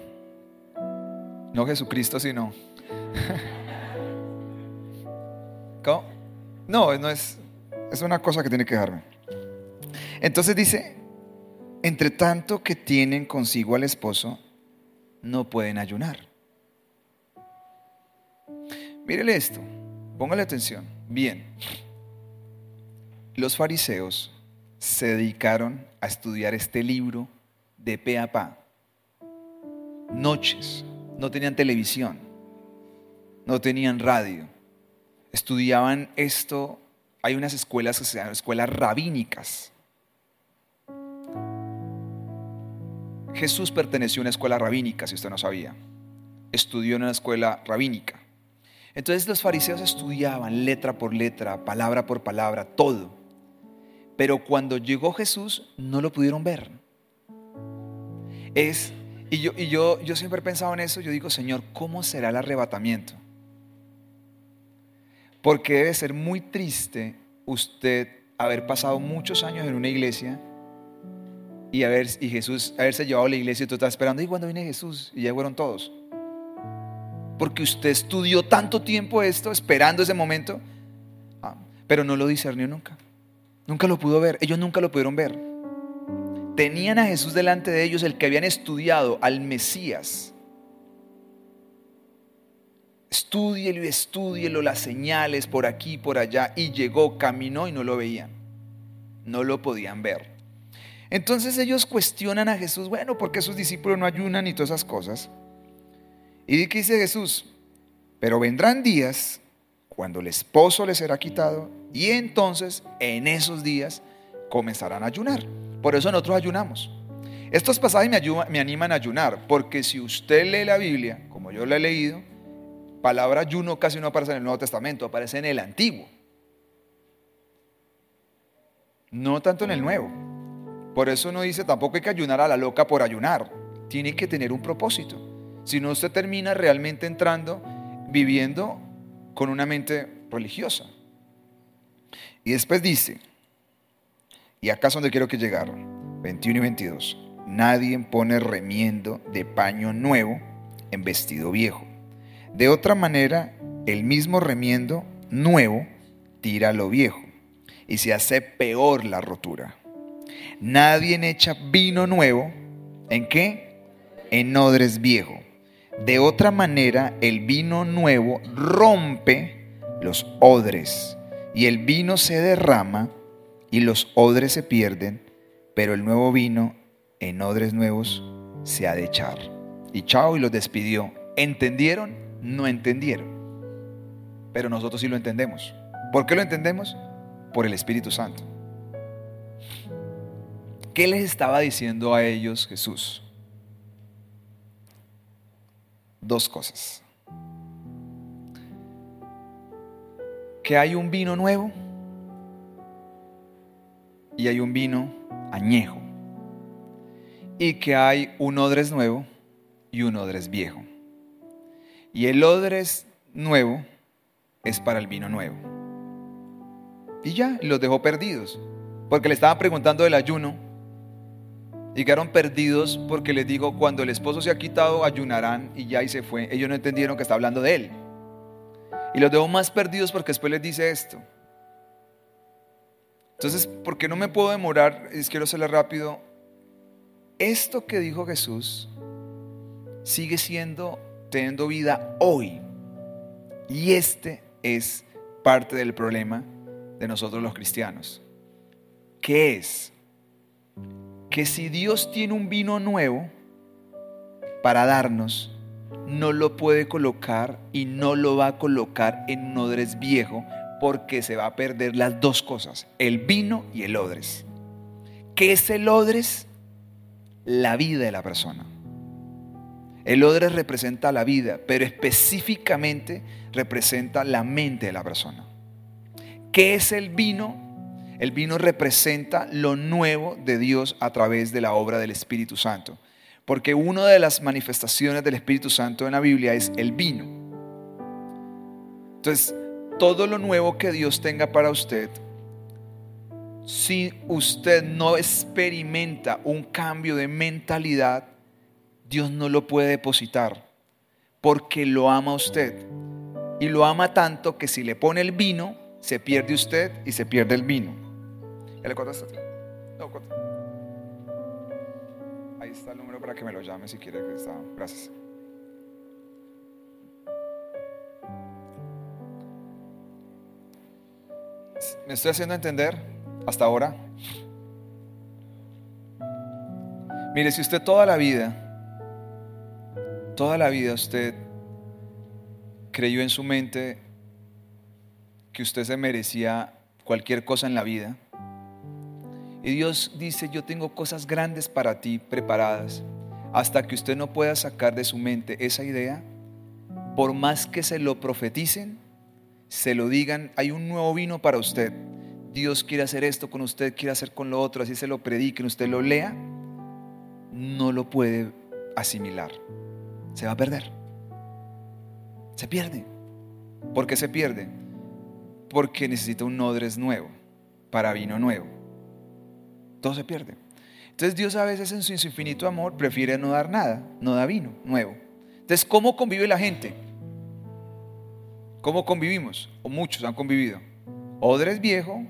No Jesucristo, sino. ¿Cómo? No, no es. Es una cosa que tiene que dejarme. Entonces dice: Entre tanto que tienen consigo al esposo, no pueden ayunar. Mírele esto, póngale atención. Bien, los fariseos se dedicaron a estudiar este libro de pe a pa. Noches, no tenían televisión, no tenían radio. Estudiaban esto, hay unas escuelas que se llaman escuelas rabínicas. Jesús perteneció a una escuela rabínica, si usted no sabía. Estudió en una escuela rabínica. Entonces los fariseos estudiaban letra por letra, palabra por palabra, todo. Pero cuando llegó Jesús no lo pudieron ver. Es, y yo, y yo, yo siempre he pensado en eso, yo digo, Señor, ¿cómo será el arrebatamiento? Porque debe ser muy triste usted haber pasado muchos años en una iglesia y, haber, y Jesús haberse llevado a la iglesia y tú estás esperando, ¿y cuándo viene Jesús? Y ya fueron todos. Porque usted estudió tanto tiempo esto, esperando ese momento, ah, pero no lo discernió nunca. Nunca lo pudo ver, ellos nunca lo pudieron ver. Tenían a Jesús delante de ellos, el que habían estudiado, al Mesías. Estúdielo y estúdielo las señales por aquí, por allá. Y llegó, caminó y no lo veían. No lo podían ver. Entonces ellos cuestionan a Jesús, bueno, ¿por qué sus discípulos no ayunan y todas esas cosas? Y dice Jesús, pero vendrán días cuando el esposo les será quitado y entonces en esos días comenzarán a ayunar. Por eso nosotros ayunamos. Estos pasajes me, me animan a ayunar, porque si usted lee la Biblia, como yo la he leído, palabra ayuno casi no aparece en el Nuevo Testamento, aparece en el Antiguo. No tanto en el Nuevo. Por eso no dice tampoco hay que ayunar a la loca por ayunar. Tiene que tener un propósito. Si no, usted termina realmente entrando, viviendo con una mente religiosa. Y después dice, y acá es donde quiero que llegaron, 21 y 22, nadie pone remiendo de paño nuevo en vestido viejo. De otra manera, el mismo remiendo nuevo tira lo viejo y se hace peor la rotura. Nadie echa vino nuevo en qué? En odres viejo. De otra manera, el vino nuevo rompe los odres y el vino se derrama y los odres se pierden, pero el nuevo vino en odres nuevos se ha de echar. Y chao y los despidió. ¿Entendieron? No entendieron. Pero nosotros sí lo entendemos. ¿Por qué lo entendemos? Por el Espíritu Santo. ¿Qué les estaba diciendo a ellos Jesús? Dos cosas. que hay un vino nuevo y hay un vino añejo. Y que hay un odres nuevo y un odres viejo. Y el odres nuevo es para el vino nuevo. Y ya, los dejó perdidos. Porque le estaban preguntando del ayuno. Y quedaron perdidos porque les digo, cuando el esposo se ha quitado, ayunarán y ya y se fue. Ellos no entendieron que está hablando de él. Y los dejo más perdidos porque después les dice esto. Entonces, ¿por qué no me puedo demorar? Es, quiero hacerlo rápido. Esto que dijo Jesús sigue siendo, teniendo vida hoy. Y este es parte del problema de nosotros los cristianos. ¿Qué es? Que si Dios tiene un vino nuevo para darnos, no lo puede colocar y no lo va a colocar en un odres viejo porque se va a perder las dos cosas, el vino y el odres. ¿Qué es el odres? La vida de la persona. El odres representa la vida, pero específicamente representa la mente de la persona. ¿Qué es el vino? El vino representa lo nuevo de Dios a través de la obra del Espíritu Santo. Porque una de las manifestaciones del Espíritu Santo en la Biblia es el vino. Entonces, todo lo nuevo que Dios tenga para usted si usted no experimenta un cambio de mentalidad, Dios no lo puede depositar porque lo ama usted. Y lo ama tanto que si le pone el vino, se pierde usted y se pierde el vino. Ahí está el número para que me lo llame si quiere que está. Gracias. ¿Me estoy haciendo entender hasta ahora? Mire, si usted toda la vida, toda la vida usted creyó en su mente que usted se merecía cualquier cosa en la vida, y Dios dice, yo tengo cosas grandes para ti preparadas, hasta que usted no pueda sacar de su mente esa idea, por más que se lo profeticen, se lo digan, hay un nuevo vino para usted. Dios quiere hacer esto con usted, quiere hacer con lo otro, así se lo prediquen, usted lo lea, no lo puede asimilar. Se va a perder. Se pierde. ¿Por qué se pierde? Porque necesita un nodres nuevo, para vino nuevo. Todo se pierde. Entonces Dios a veces en su infinito amor prefiere no dar nada, no da vino nuevo. Entonces, ¿cómo convive la gente? ¿Cómo convivimos? O muchos han convivido. Odres viejo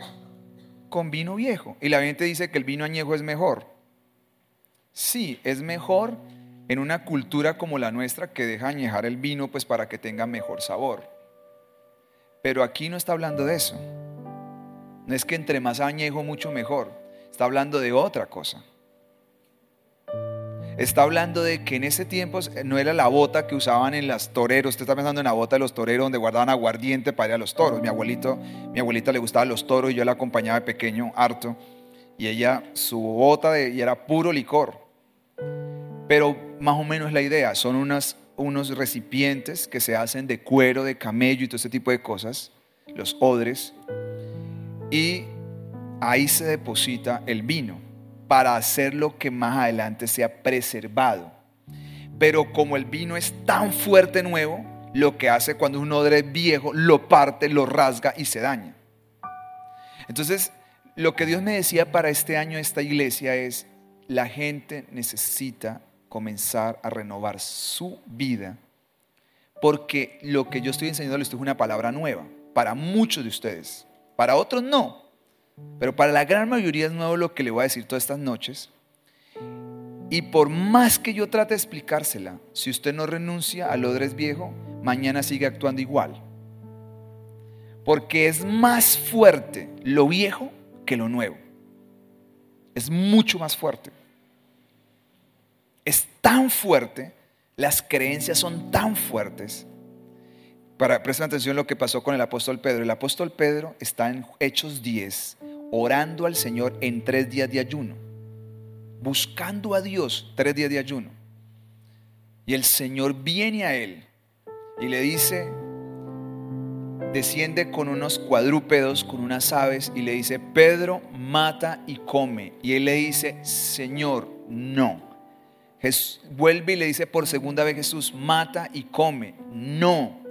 con vino viejo. Y la gente dice que el vino añejo es mejor. Sí, es mejor en una cultura como la nuestra que deja añejar el vino pues para que tenga mejor sabor. Pero aquí no está hablando de eso. No es que entre más añejo mucho mejor. Está hablando de otra cosa. Está hablando de que en ese tiempo no era la bota que usaban en las toreros. Usted está pensando en la bota de los toreros donde guardaban aguardiente para ir a los toros. Mi abuelito, mi abuelita le gustaban los toros y yo la acompañaba de pequeño, harto. Y ella, su bota de, y era puro licor. Pero más o menos la idea, son unos recipientes que se hacen de cuero, de camello y todo ese tipo de cosas, los odres. Y ahí se deposita el vino para hacer lo que más adelante sea preservado. Pero como el vino es tan fuerte nuevo, lo que hace cuando un odre viejo lo parte, lo rasga y se daña. Entonces, lo que Dios me decía para este año esta iglesia es, la gente necesita comenzar a renovar su vida, porque lo que yo estoy enseñando es una palabra nueva, para muchos de ustedes, para otros no, pero para la gran mayoría es nuevo lo que le voy a decir todas estas noches. Y por más que yo trate de explicársela, si usted no renuncia al odres viejo, mañana sigue actuando igual. Porque es más fuerte lo viejo que lo nuevo. Es mucho más fuerte. Es tan fuerte, las creencias son tan fuertes. Para prestar atención a lo que pasó con el apóstol Pedro. El apóstol Pedro está en Hechos 10 orando al Señor en tres días de ayuno, buscando a Dios tres días de ayuno. Y el Señor viene a él y le dice, desciende con unos cuadrúpedos, con unas aves, y le dice, Pedro, mata y come. Y él le dice, Señor, no. vuelve y le dice por segunda vez Jesús, mata y come. No.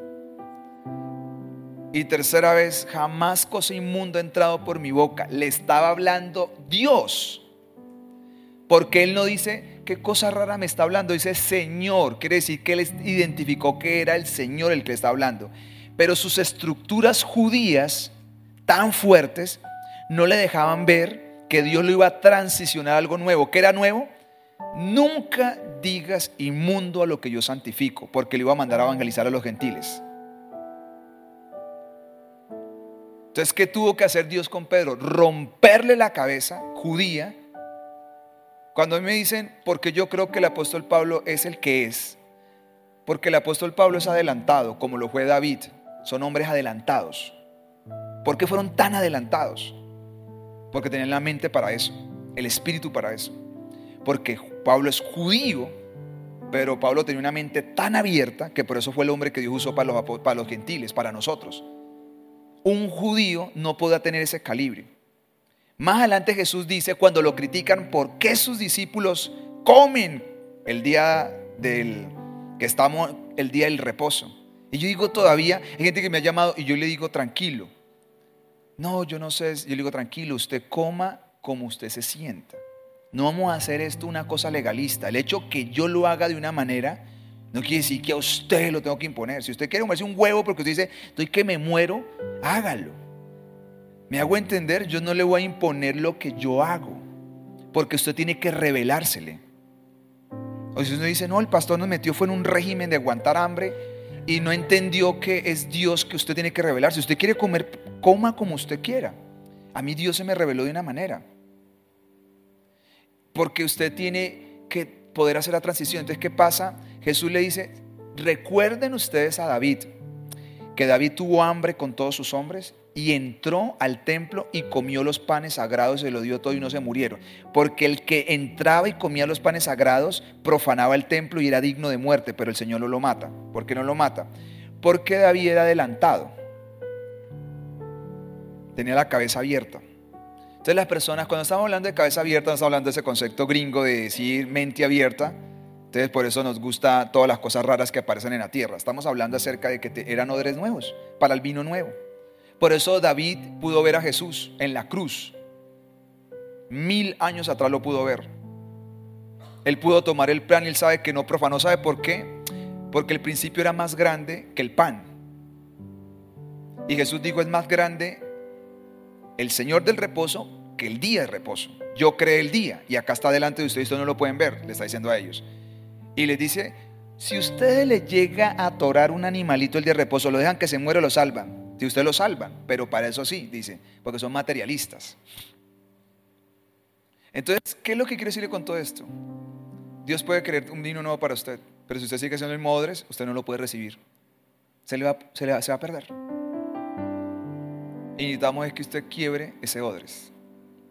Y tercera vez, jamás cosa inmunda ha entrado por mi boca. Le estaba hablando Dios. Porque él no dice, qué cosa rara me está hablando. Dice Señor. Quiere decir que él identificó que era el Señor el que le está hablando. Pero sus estructuras judías tan fuertes no le dejaban ver que Dios lo iba a transicionar a algo nuevo. ¿Qué era nuevo? Nunca digas inmundo a lo que yo santifico, porque le iba a mandar a evangelizar a los gentiles. Entonces, ¿qué tuvo que hacer Dios con Pedro? Romperle la cabeza judía. Cuando me dicen, porque yo creo que el apóstol Pablo es el que es, porque el apóstol Pablo es adelantado, como lo fue David, son hombres adelantados. ¿Por qué fueron tan adelantados? Porque tenían la mente para eso, el espíritu para eso. Porque Pablo es judío, pero Pablo tenía una mente tan abierta que por eso fue el hombre que Dios usó para los, para los gentiles, para nosotros un judío no pueda tener ese calibre. Más adelante Jesús dice cuando lo critican por qué sus discípulos comen el día del que estamos el día del reposo. Y yo digo todavía, hay gente que me ha llamado y yo le digo tranquilo. No, yo no sé. Yo le digo, tranquilo, usted coma como usted se sienta. No vamos a hacer esto una cosa legalista. El hecho que yo lo haga de una manera no quiere decir que a usted lo tengo que imponer. Si usted quiere comerse un huevo porque usted dice, estoy que me muero, hágalo. Me hago entender, yo no le voy a imponer lo que yo hago, porque usted tiene que revelársele. O si usted dice, no, el pastor nos metió fue en un régimen de aguantar hambre y no entendió que es Dios que usted tiene que revelar. Si usted quiere comer, coma como usted quiera. A mí Dios se me reveló de una manera. Porque usted tiene que poder hacer la transición. Entonces, ¿qué pasa? Jesús le dice, recuerden ustedes a David, que David tuvo hambre con todos sus hombres y entró al templo y comió los panes sagrados, se lo dio todo y no se murieron. Porque el que entraba y comía los panes sagrados profanaba el templo y era digno de muerte, pero el Señor no lo mata. ¿Por qué no lo mata? Porque David era adelantado. Tenía la cabeza abierta. Entonces las personas, cuando estamos hablando de cabeza abierta, no estamos hablando de ese concepto gringo de decir mente abierta, entonces por eso nos gusta todas las cosas raras que aparecen en la tierra. Estamos hablando acerca de que eran odres nuevos para el vino nuevo. Por eso David pudo ver a Jesús en la cruz. Mil años atrás lo pudo ver. Él pudo tomar el pan y él sabe que no profanó. ¿Sabe por qué? Porque el principio era más grande que el pan. Y Jesús dijo, es más grande el Señor del reposo que el día de reposo. Yo creé el día y acá está delante de ustedes, ustedes no lo pueden ver, le está diciendo a ellos. Y les dice, si ustedes le llega a atorar un animalito el día de reposo, lo dejan que se muere, lo salvan. Si ustedes lo salvan, pero para eso sí, dice, porque son materialistas. Entonces, ¿qué es lo que quiere decirle con todo esto? Dios puede querer un vino nuevo para usted, pero si usted sigue siendo el modres, usted no lo puede recibir. Se, le va, se, le va, se va a perder. Y necesitamos es que usted quiebre ese odres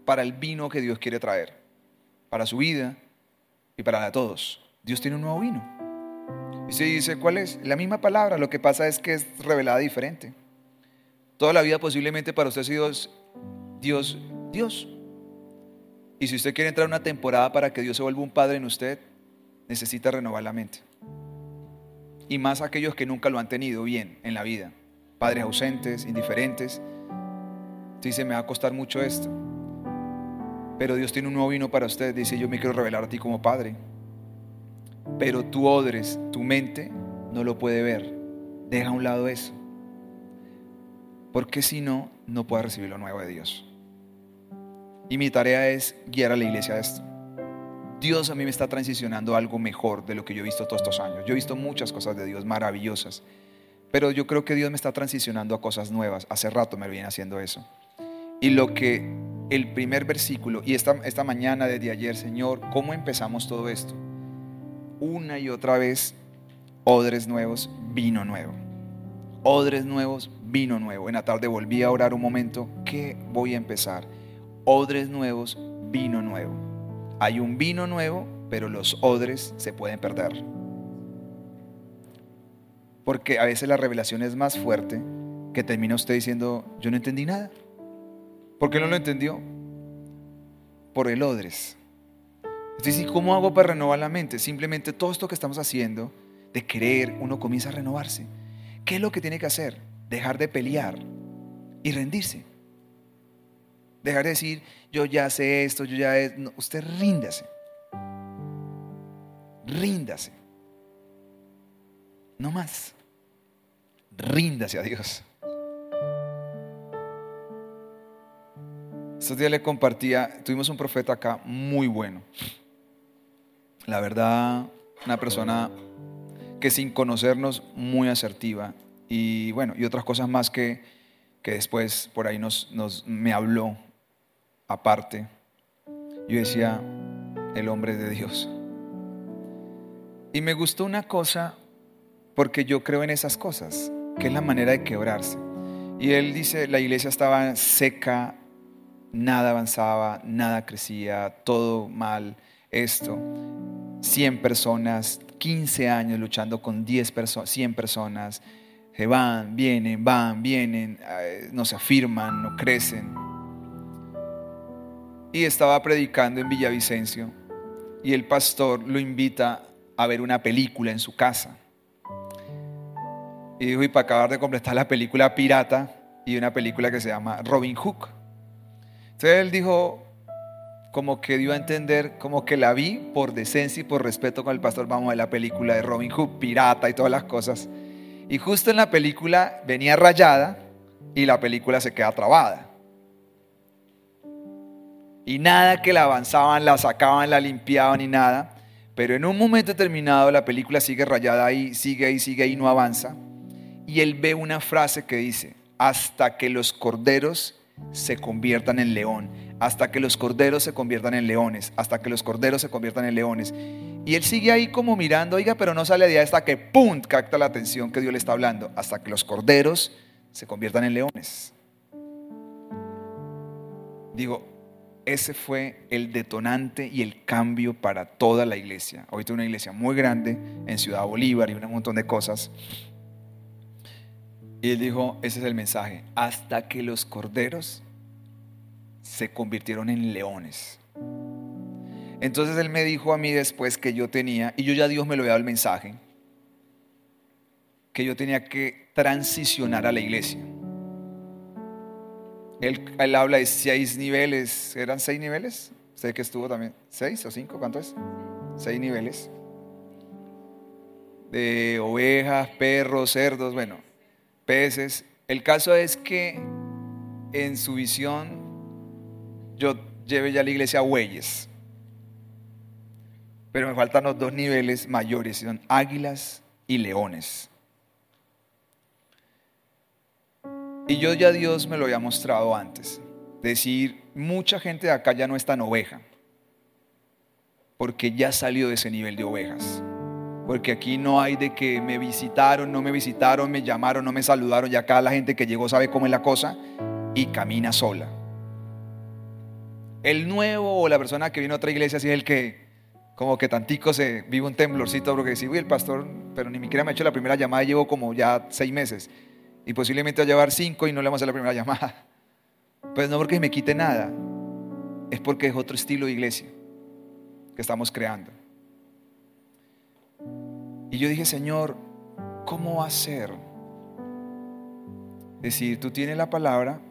para el vino que Dios quiere traer, para su vida y para todos. Dios tiene un nuevo vino. Y se dice, ¿cuál es? La misma palabra, lo que pasa es que es revelada diferente. Toda la vida posiblemente para usted ha sido Dios, Dios. Y si usted quiere entrar en una temporada para que Dios se vuelva un padre en usted, necesita renovar la mente. Y más aquellos que nunca lo han tenido bien en la vida. Padres ausentes, indiferentes. Dice, me va a costar mucho esto. Pero Dios tiene un nuevo vino para usted. Dice, yo me quiero revelar a ti como padre. Pero tu odres, tu mente, no lo puede ver. Deja a un lado eso. Porque si no, no puedes recibir lo nuevo de Dios. Y mi tarea es guiar a la iglesia a esto. Dios a mí me está transicionando a algo mejor de lo que yo he visto todos estos años. Yo he visto muchas cosas de Dios maravillosas. Pero yo creo que Dios me está transicionando a cosas nuevas. Hace rato me viene haciendo eso. Y lo que el primer versículo, y esta, esta mañana desde ayer, Señor, ¿cómo empezamos todo esto? Una y otra vez odres nuevos, vino nuevo. Odres nuevos, vino nuevo. En la tarde volví a orar un momento. ¿Qué voy a empezar? Odres nuevos, vino nuevo. Hay un vino nuevo, pero los odres se pueden perder. Porque a veces la revelación es más fuerte que termina usted diciendo, yo no entendí nada. ¿Por qué no lo entendió? Por el odres. Entonces, ¿cómo hago para renovar la mente? Simplemente todo esto que estamos haciendo, de creer, uno comienza a renovarse. ¿Qué es lo que tiene que hacer? Dejar de pelear y rendirse. Dejar de decir, yo ya sé esto, yo ya es. usted ríndase. Ríndase. No más. Ríndase a Dios. Estos días le compartía, tuvimos un profeta acá muy bueno la verdad, una persona que sin conocernos muy asertiva y bueno, y otras cosas más que, que después por ahí nos, nos, me habló aparte. Yo decía, el hombre de Dios. Y me gustó una cosa porque yo creo en esas cosas, que es la manera de quebrarse. Y él dice, la iglesia estaba seca, nada avanzaba, nada crecía, todo mal, esto. 100 personas, 15 años luchando con 10 personas, 100 personas, se van, vienen, van, vienen, eh, no se afirman, no crecen. Y estaba predicando en Villavicencio y el pastor lo invita a ver una película en su casa. Y dijo, y para acabar de completar la película pirata, y una película que se llama Robin Hood. Entonces él dijo, como que dio a entender, como que la vi por decencia y por respeto con el pastor, vamos a la película de Robin Hood, pirata y todas las cosas. Y justo en la película venía rayada y la película se queda trabada. Y nada que la avanzaban, la sacaban, la limpiaban y nada. Pero en un momento determinado la película sigue rayada ahí, sigue ahí, sigue ahí, no avanza. Y él ve una frase que dice, hasta que los corderos se conviertan en león, hasta que los corderos se conviertan en leones, hasta que los corderos se conviertan en leones. Y él sigue ahí como mirando, oiga, pero no sale de ahí hasta que ¡pum! capta la atención que Dios le está hablando, hasta que los corderos se conviertan en leones. Digo, ese fue el detonante y el cambio para toda la iglesia. Hoy tengo una iglesia muy grande en Ciudad Bolívar y un montón de cosas. Y él dijo, ese es el mensaje, hasta que los corderos se convirtieron en leones. Entonces él me dijo a mí después que yo tenía, y yo ya Dios me lo había dado el mensaje, que yo tenía que transicionar a la iglesia. Él, habla de seis niveles, ¿eran seis niveles? Sé que estuvo también, ¿seis o cinco? ¿Cuánto es? Seis niveles. De ovejas, perros, cerdos, bueno, peces. El caso es que en su visión yo lleve ya la iglesia a bueyes. Pero me faltan los dos niveles mayores, son águilas y leones. Y yo ya Dios me lo había mostrado antes. Decir, mucha gente de acá ya no es tan oveja, porque ya salió de ese nivel de ovejas. Porque aquí no hay de que me visitaron, no me visitaron, me llamaron, no me saludaron. Y acá la gente que llegó sabe cómo es la cosa y camina sola. El nuevo o la persona que vino a otra iglesia, así es el que como que tantico se vive un temblorcito porque dice, uy, el pastor, pero ni siquiera me ha hecho la primera llamada, llevo como ya seis meses y posiblemente va a llevar cinco y no le vamos a hacer la primera llamada. Pues no porque me quite nada, es porque es otro estilo de iglesia que estamos creando. Y yo dije, Señor, ¿cómo va a ser? Decir, tú tienes la palabra,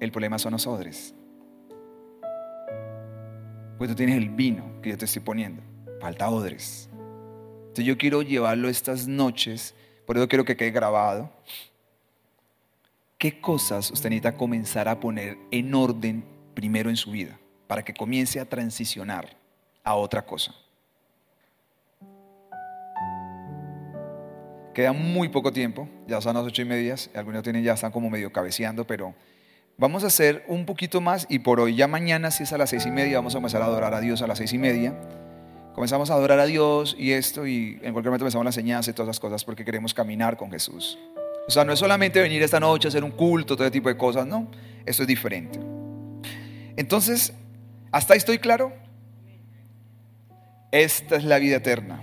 el problema son los odres. Pues tú tienes el vino que yo te estoy poniendo. Falta odres. Entonces yo quiero llevarlo estas noches, por eso quiero que quede grabado. ¿Qué cosas usted necesita comenzar a poner en orden primero en su vida para que comience a transicionar a otra cosa? Queda muy poco tiempo, ya son las ocho y media, algunos tienen ya están como medio cabeceando, pero Vamos a hacer un poquito más y por hoy, ya mañana, si es a las seis y media, vamos a comenzar a adorar a Dios a las seis y media. Comenzamos a adorar a Dios y esto, y en cualquier momento comenzamos las señales y todas esas cosas porque queremos caminar con Jesús. O sea, no es solamente venir esta noche a hacer un culto, todo tipo de cosas, no. Eso es diferente. Entonces, ¿hasta ahí estoy claro? Esta es la vida eterna.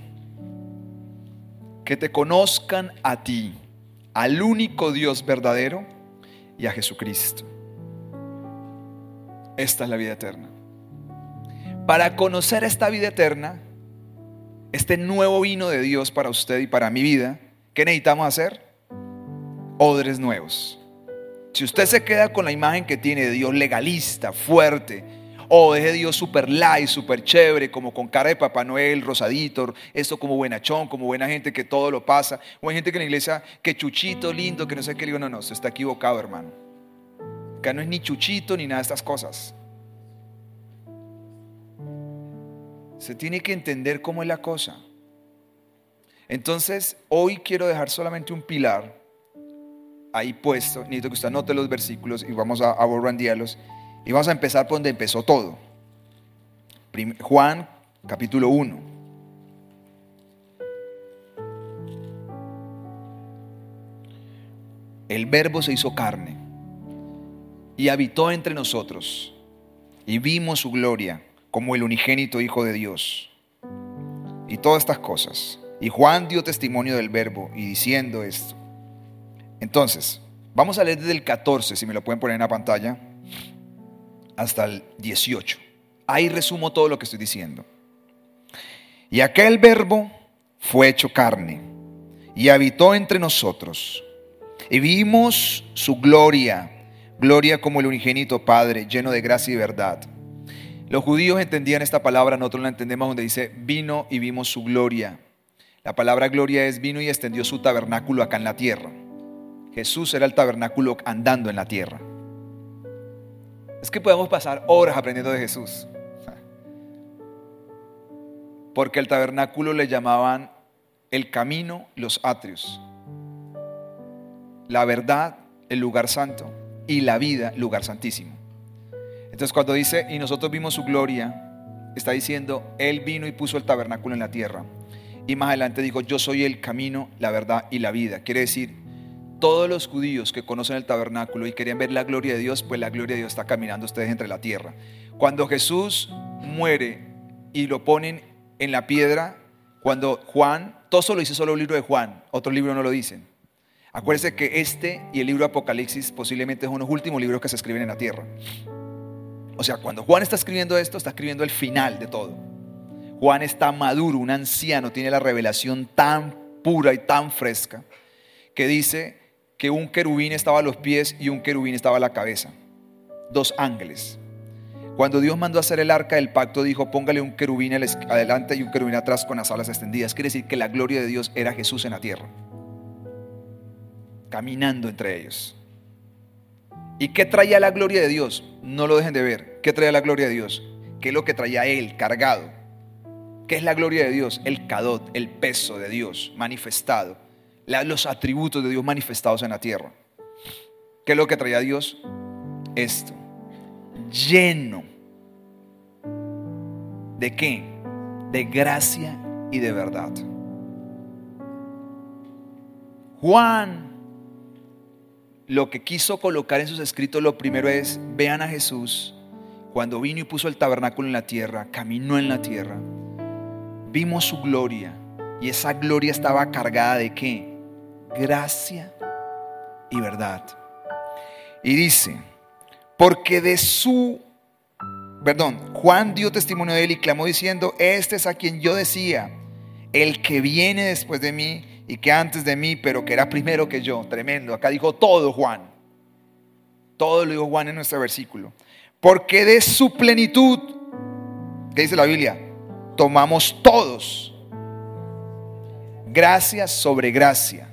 Que te conozcan a ti, al único Dios verdadero y a Jesucristo. Esta es la vida eterna. Para conocer esta vida eterna, este nuevo vino de Dios para usted y para mi vida, ¿qué necesitamos hacer? Odres nuevos. Si usted se queda con la imagen que tiene de Dios legalista, fuerte, o de Dios super light, super chévere, como con cara de Papá Noel, rosadito, esto como buenachón, como buena gente que todo lo pasa, o hay gente que en la iglesia, que chuchito, lindo, que no sé qué, digo, no, no, se está equivocado, hermano. Acá no es ni chuchito ni nada de estas cosas. Se tiene que entender cómo es la cosa. Entonces, hoy quiero dejar solamente un pilar ahí puesto. Necesito que usted anote los versículos y vamos a, a Y vamos a empezar por donde empezó todo. Juan capítulo 1. El verbo se hizo carne y habitó entre nosotros, y vimos su gloria como el unigénito Hijo de Dios. Y todas estas cosas. Y Juan dio testimonio del verbo y diciendo esto. Entonces, vamos a leer desde el 14, si me lo pueden poner en la pantalla, hasta el 18. Ahí resumo todo lo que estoy diciendo. Y aquel verbo fue hecho carne y habitó entre nosotros Y vimos su gloria, gloria como el unigénito Padre, lleno de gracia y verdad. Los judíos entendían esta palabra, nosotros la entendemos donde dice, vino y vimos su gloria. La palabra gloria es vino y extendió su tabernáculo acá en la tierra. Jesús era el tabernáculo andando en la tierra. Es que podemos pasar horas aprendiendo de Jesús. Porque el tabernáculo le llamaban el camino, los atrios. La verdad, el lugar santo. Y la vida, lugar santísimo. Entonces cuando dice, y nosotros vimos su gloria, está diciendo, Él vino y puso el tabernáculo en la tierra. Y más adelante dijo, yo soy el camino, la verdad y la vida. Quiere decir, todos los judíos que conocen el tabernáculo y querían ver la gloria de Dios, pues la gloria de Dios está caminando ustedes entre la tierra. Cuando Jesús muere y lo ponen en la piedra, cuando Juan, todo lo dice solo el libro de Juan, otro libro no lo dicen. Acuérdense que este y el libro de Apocalipsis posiblemente son los últimos libros que se escriben en la tierra. O sea, cuando Juan está escribiendo esto, está escribiendo el final de todo. Juan está maduro, un anciano, tiene la revelación tan pura y tan fresca que dice que un querubín estaba a los pies y un querubín estaba a la cabeza. Dos ángeles. Cuando Dios mandó a hacer el arca del pacto, dijo, póngale un querubín adelante y un querubín atrás con las alas extendidas. Quiere decir que la gloria de Dios era Jesús en la tierra, caminando entre ellos. ¿Y qué traía la gloria de Dios? No lo dejen de ver. ¿Qué traía la gloria de Dios? ¿Qué es lo que traía Él cargado? ¿Qué es la gloria de Dios? El cadot, el peso de Dios manifestado. Los atributos de Dios manifestados en la tierra. ¿Qué es lo que traía Dios? Esto. Lleno. ¿De qué? De gracia y de verdad. Juan lo que quiso colocar en sus escritos, lo primero es, vean a Jesús, cuando vino y puso el tabernáculo en la tierra, caminó en la tierra, vimos su gloria y esa gloria estaba cargada de qué? Gracia y verdad. Y dice, porque de su, perdón, Juan dio testimonio de él y clamó diciendo, este es a quien yo decía, el que viene después de mí y que antes de mí, pero que era primero que yo. Tremendo. Acá dijo todo Juan. Todo lo dijo Juan en nuestro versículo. Porque de su plenitud, ¿qué dice la Biblia? Tomamos todos. Gracia sobre gracia.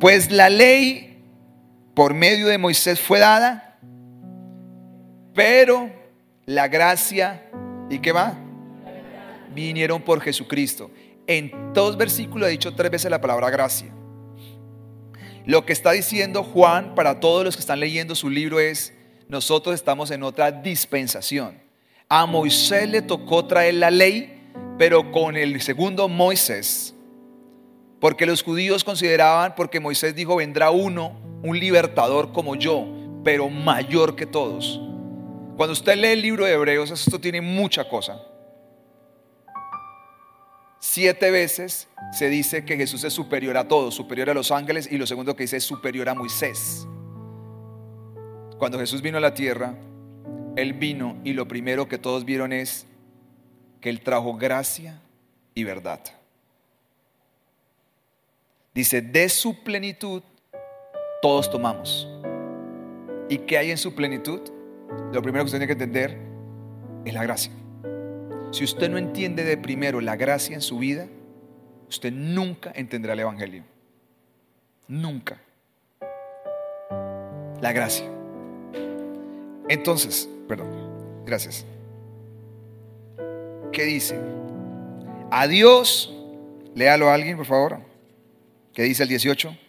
Pues la ley por medio de Moisés fue dada, pero la gracia, ¿y qué va? Vinieron por Jesucristo en dos versículos ha dicho tres veces la palabra gracia. Lo que está diciendo Juan para todos los que están leyendo su libro es, nosotros estamos en otra dispensación. A Moisés le tocó traer la ley, pero con el segundo Moisés, porque los judíos consideraban, porque Moisés dijo, vendrá uno, un libertador como yo, pero mayor que todos. Cuando usted lee el libro de Hebreos, esto tiene mucha cosa. Siete veces se dice que Jesús es superior a todos, superior a los ángeles, y lo segundo que dice es superior a Moisés. Cuando Jesús vino a la tierra, Él vino y lo primero que todos vieron es que Él trajo gracia y verdad. Dice, de su plenitud todos tomamos. ¿Y qué hay en su plenitud? Lo primero que usted tiene que entender es la gracia. Si usted no entiende de primero la gracia en su vida, usted nunca entenderá el Evangelio. Nunca. La gracia. Entonces, perdón, gracias. ¿Qué dice? A Dios, léalo a alguien, por favor. ¿Qué dice el 18?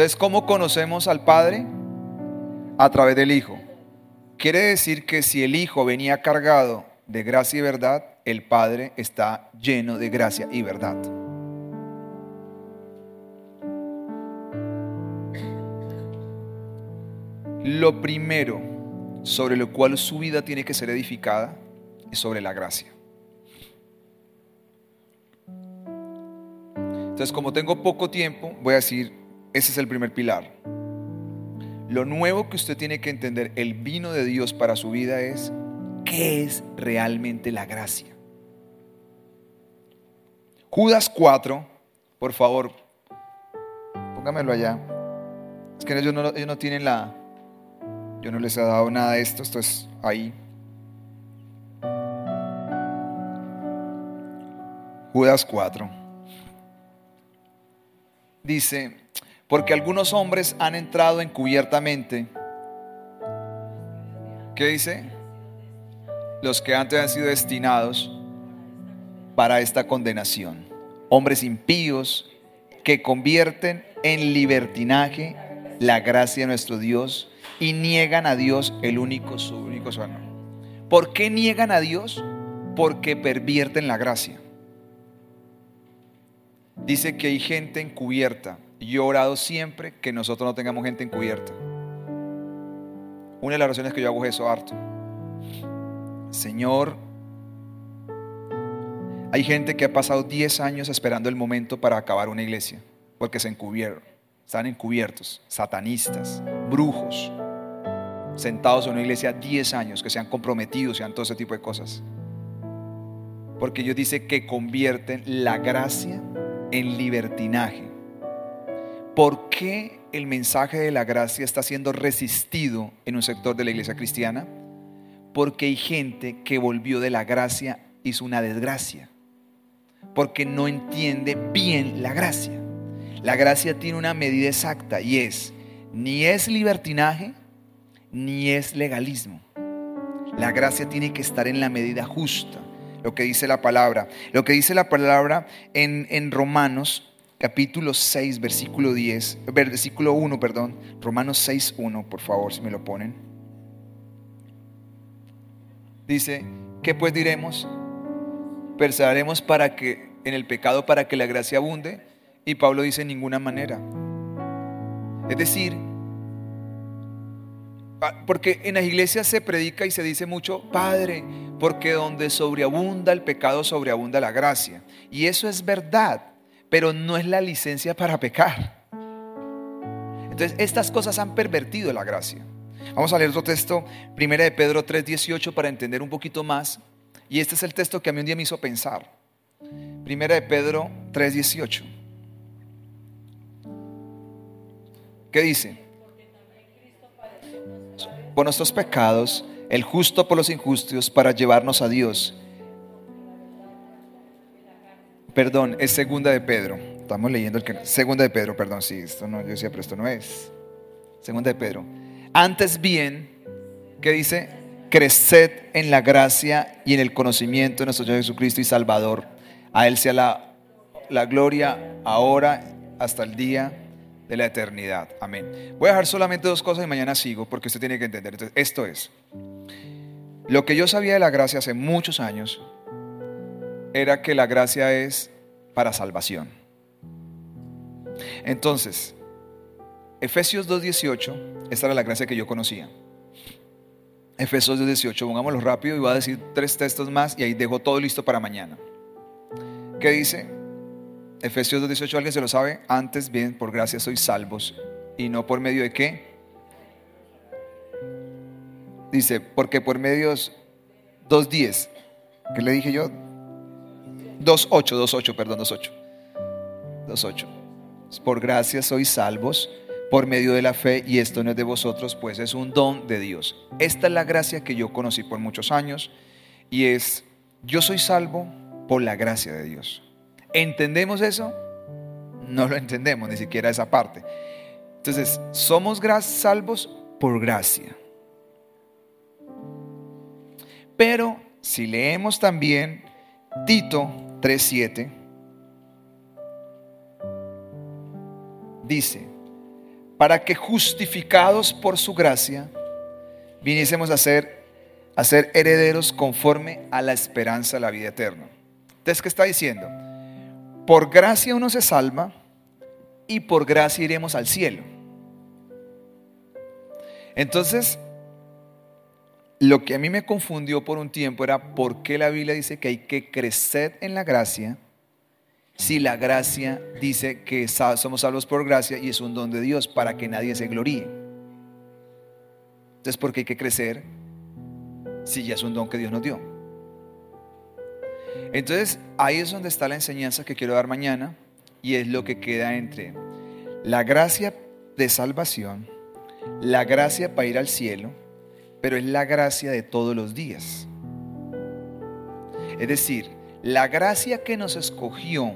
Entonces, ¿cómo conocemos al Padre? A través del Hijo. Quiere decir que si el Hijo venía cargado de gracia y verdad, el Padre está lleno de gracia y verdad. Lo primero sobre lo cual su vida tiene que ser edificada es sobre la gracia. Entonces, como tengo poco tiempo, voy a decir ese es el primer pilar. Lo nuevo que usted tiene que entender, el vino de Dios para su vida es ¿Qué es realmente la gracia? Judas 4, por favor, póngamelo allá. Es que ellos no, ellos no tienen la... Yo no les he dado nada de esto, esto es ahí. Judas 4. Dice, porque algunos hombres han entrado encubiertamente. ¿Qué dice? Los que antes han sido destinados para esta condenación. Hombres impíos que convierten en libertinaje la gracia de nuestro Dios y niegan a Dios el único, su único sueño. ¿Por qué niegan a Dios? Porque pervierten la gracia. Dice que hay gente encubierta. Yo he orado siempre que nosotros no tengamos gente encubierta. Una de las oraciones que yo hago es eso harto. Señor, hay gente que ha pasado 10 años esperando el momento para acabar una iglesia, porque se encubrieron, están encubiertos, satanistas, brujos, sentados en una iglesia 10 años, que se han comprometido, sean todo ese tipo de cosas. Porque Dios dice que convierten la gracia en libertinaje. ¿Por qué el mensaje de la gracia está siendo resistido en un sector de la iglesia cristiana? Porque hay gente que volvió de la gracia, hizo una desgracia. Porque no entiende bien la gracia. La gracia tiene una medida exacta y es, ni es libertinaje, ni es legalismo. La gracia tiene que estar en la medida justa lo que dice la palabra. Lo que dice la palabra en, en Romanos capítulo 6, versículo 10, versículo 1, perdón, Romanos 6, 1, por favor, si me lo ponen. Dice, ¿qué pues diremos? Perseveraremos para que en el pecado para que la gracia abunde y Pablo dice en ninguna manera. Es decir, porque en las iglesias se predica y se dice mucho, Padre, porque donde sobreabunda el pecado, sobreabunda la gracia. Y eso es verdad, pero no es la licencia para pecar. Entonces, estas cosas han pervertido la gracia. Vamos a leer otro texto, primera de Pedro 3:18, para entender un poquito más. Y este es el texto que a mí un día me hizo pensar. Primera de Pedro 3:18. ¿Qué dice? por nuestros pecados, el justo por los injustos, para llevarnos a Dios. Perdón, es segunda de Pedro. Estamos leyendo el que. Segunda de Pedro, perdón, sí, esto no, yo decía, pero esto no es. Segunda de Pedro. Antes bien, ¿qué dice? Creced en la gracia y en el conocimiento de nuestro Señor Jesucristo y Salvador. A Él sea la, la gloria ahora hasta el día de la eternidad. Amén. Voy a dejar solamente dos cosas y mañana sigo porque usted tiene que entender. Entonces, esto es, lo que yo sabía de la gracia hace muchos años era que la gracia es para salvación. Entonces, Efesios 2.18, esta era la gracia que yo conocía. Efesios 2.18, pongámoslo rápido y voy a decir tres textos más y ahí dejo todo listo para mañana. ¿Qué dice? Efesios 2.18, ¿alguien se lo sabe? Antes bien, por gracia sois salvos. ¿Y no por medio de qué? Dice, porque por medio 2.10. ¿Qué le dije yo? 2.8, 2.8, perdón, 2.8. 2.8. Por gracia sois salvos por medio de la fe y esto no es de vosotros, pues es un don de Dios. Esta es la gracia que yo conocí por muchos años y es, yo soy salvo por la gracia de Dios. ¿Entendemos eso? No lo entendemos, ni siquiera esa parte. Entonces, somos salvos por gracia. Pero si leemos también Tito 3.7, dice, para que justificados por su gracia, viniésemos a ser, a ser herederos conforme a la esperanza de la vida eterna. Entonces, ¿qué está diciendo? Por gracia uno se salva y por gracia iremos al cielo. Entonces, lo que a mí me confundió por un tiempo era por qué la Biblia dice que hay que crecer en la gracia si la gracia dice que somos salvos por gracia y es un don de Dios para que nadie se gloríe. Entonces, ¿por qué hay que crecer? si ya es un don que Dios nos dio. Entonces, ahí es donde está la enseñanza que quiero dar mañana y es lo que queda entre la gracia de salvación, la gracia para ir al cielo, pero es la gracia de todos los días. Es decir, la gracia que nos escogió,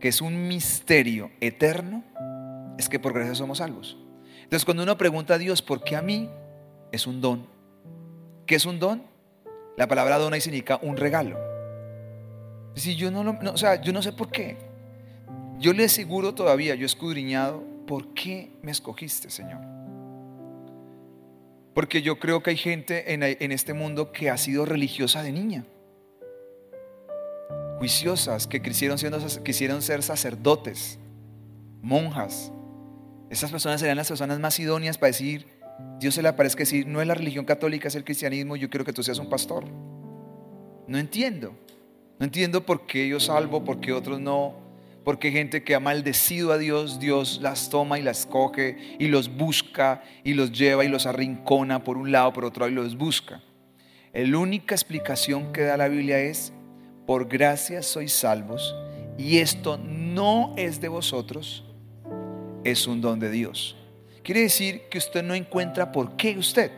que es un misterio eterno, es que por gracia somos salvos. Entonces cuando uno pregunta a Dios, ¿por qué a mí? Es un don. ¿Qué es un don? La palabra don ahí significa un regalo. Si yo no, o sea, yo no sé por qué. Yo le aseguro todavía, yo he escudriñado, ¿por qué me escogiste, Señor? Porque yo creo que hay gente en, en este mundo que ha sido religiosa de niña juiciosas que quisieron, siendo, quisieron ser sacerdotes, monjas. Esas personas serían las personas más idóneas para decir, Dios se le aparezca decir, no es la religión católica, es el cristianismo, yo quiero que tú seas un pastor. No entiendo. No entiendo por qué yo salvo, por qué otros no. Porque gente que ha maldecido a Dios, Dios las toma y las coge y los busca y los lleva y los arrincona por un lado, por otro lado y los busca. La única explicación que da la Biblia es por gracia sois salvos, y esto no es de vosotros, es un don de Dios. Quiere decir que usted no encuentra por qué usted.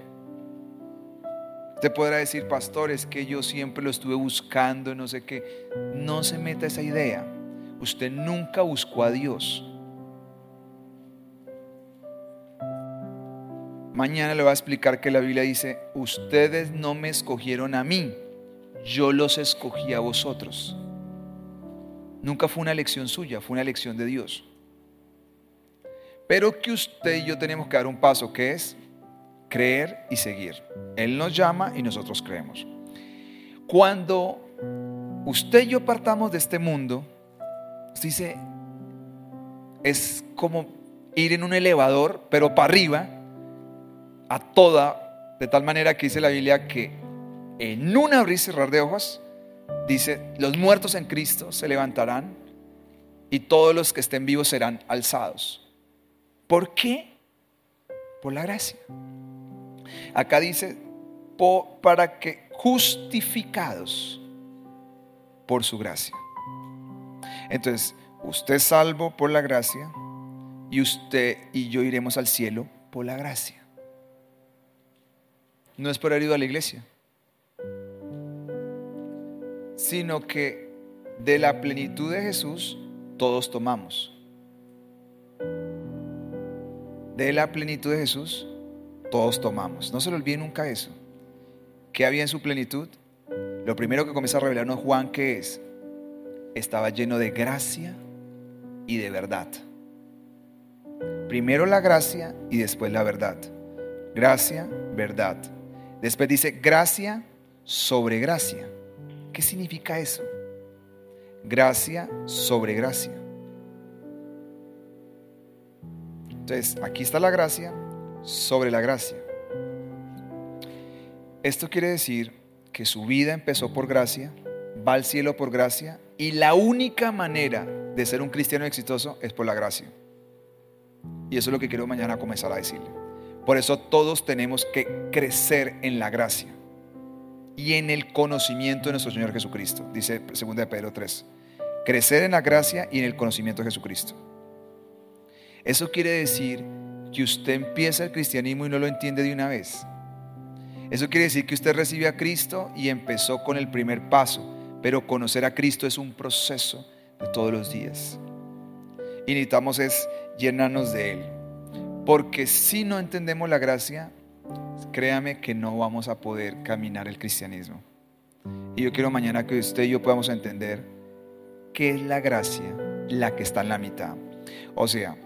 Usted podrá decir, pastor, es que yo siempre lo estuve buscando, no sé qué. No se meta esa idea. Usted nunca buscó a Dios. Mañana le voy a explicar que la Biblia dice, ustedes no me escogieron a mí, yo los escogí a vosotros. Nunca fue una elección suya, fue una elección de Dios. Pero que usted y yo tenemos que dar un paso, que es creer y seguir. Él nos llama y nosotros creemos. Cuando usted y yo partamos de este mundo, dice, es como ir en un elevador, pero para arriba, a toda, de tal manera que dice la Biblia que en un abrir y cerrar de ojos, dice, los muertos en Cristo se levantarán y todos los que estén vivos serán alzados. ¿Por qué? Por la gracia. Acá dice, para que justificados por su gracia. Entonces, usted es salvo por la gracia y usted y yo iremos al cielo por la gracia. No es por haber ido a la iglesia sino que de la plenitud de Jesús todos tomamos. De la plenitud de Jesús todos tomamos. No se lo olvide nunca eso. ¿Qué había en su plenitud? Lo primero que comienza a revelarnos Juan que es, estaba lleno de gracia y de verdad. Primero la gracia y después la verdad. Gracia, verdad. Después dice gracia sobre gracia. ¿Qué significa eso? Gracia sobre gracia. Entonces, aquí está la gracia sobre la gracia. Esto quiere decir que su vida empezó por gracia, va al cielo por gracia y la única manera de ser un cristiano exitoso es por la gracia. Y eso es lo que quiero mañana comenzar a decirle. Por eso todos tenemos que crecer en la gracia y en el conocimiento de nuestro Señor Jesucristo, dice 2 de Pedro 3. Crecer en la gracia y en el conocimiento de Jesucristo. Eso quiere decir que usted empieza el cristianismo y no lo entiende de una vez. Eso quiere decir que usted recibe a Cristo y empezó con el primer paso, pero conocer a Cristo es un proceso de todos los días. Y necesitamos es llenarnos de Él. Porque si no entendemos la gracia, créame que no vamos a poder caminar el cristianismo. Y yo quiero mañana que usted y yo podamos entender qué es la gracia, la que está en la mitad. O sea,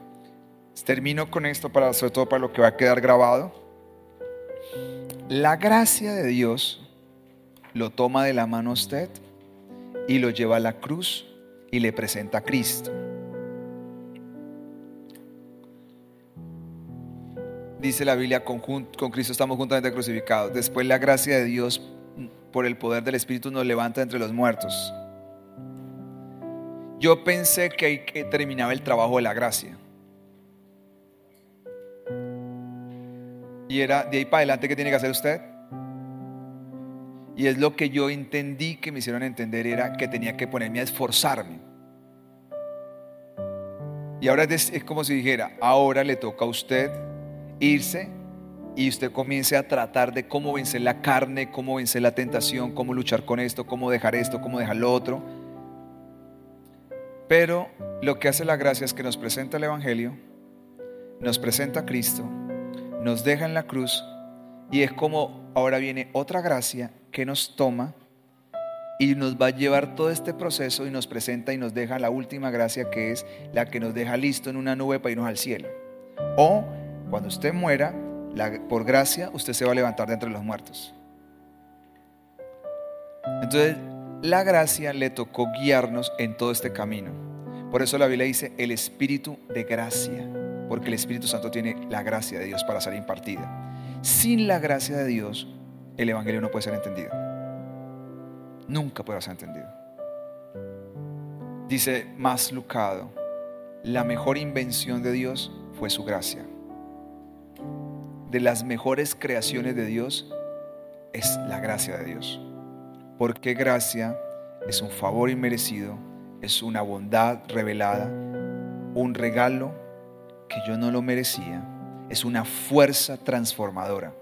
termino con esto para sobre todo para lo que va a quedar grabado. La gracia de Dios lo toma de la mano usted y lo lleva a la cruz y le presenta a Cristo. dice la Biblia, con, Cristo estamos juntamente crucificados. Después la gracia de Dios por el poder del Espíritu nos levanta entre los muertos. Yo pensé que ahí terminaba el trabajo de la gracia. Y era de ahí para adelante, ¿qué tiene que hacer usted? Y es lo que yo entendí que me hicieron entender era que tenía que ponerme a esforzarme. Y ahora es, como si dijera, ahora le toca a usted irse y usted comience a tratar de cómo vencer la carne, cómo vencer la tentación, cómo luchar con esto, cómo dejar esto, cómo dejar lo otro. Pero lo que hace la gracia es que nos presenta el Evangelio, nos presenta a Cristo, nos deja en la cruz y es como ahora viene otra gracia que nos toma y nos va a llevar todo este proceso y nos presenta y nos deja la última gracia que es la que nos deja listo en una nube para irnos al cielo. O cuando usted muera, por gracia, usted se va a levantar de entre los muertos. Entonces, la gracia le tocó guiarnos en todo este camino. Por eso la Biblia dice el espíritu de gracia, porque el Espíritu Santo tiene la gracia de Dios para ser impartida. Sin la gracia de Dios, el Evangelio no puede ser entendido. Nunca puede ser entendido. Dice más Lucado, la mejor invención de Dios fue su gracia de las mejores creaciones de Dios es la gracia de Dios. Porque gracia es un favor inmerecido, es una bondad revelada, un regalo que yo no lo merecía, es una fuerza transformadora.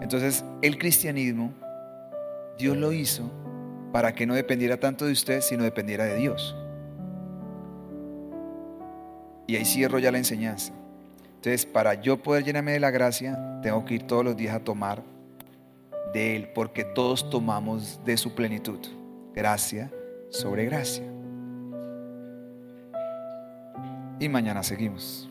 Entonces el cristianismo, Dios lo hizo para que no dependiera tanto de usted, sino dependiera de Dios. Y ahí cierro ya la enseñanza. Entonces, para yo poder llenarme de la gracia, tengo que ir todos los días a tomar de Él, porque todos tomamos de su plenitud. Gracia sobre gracia. Y mañana seguimos.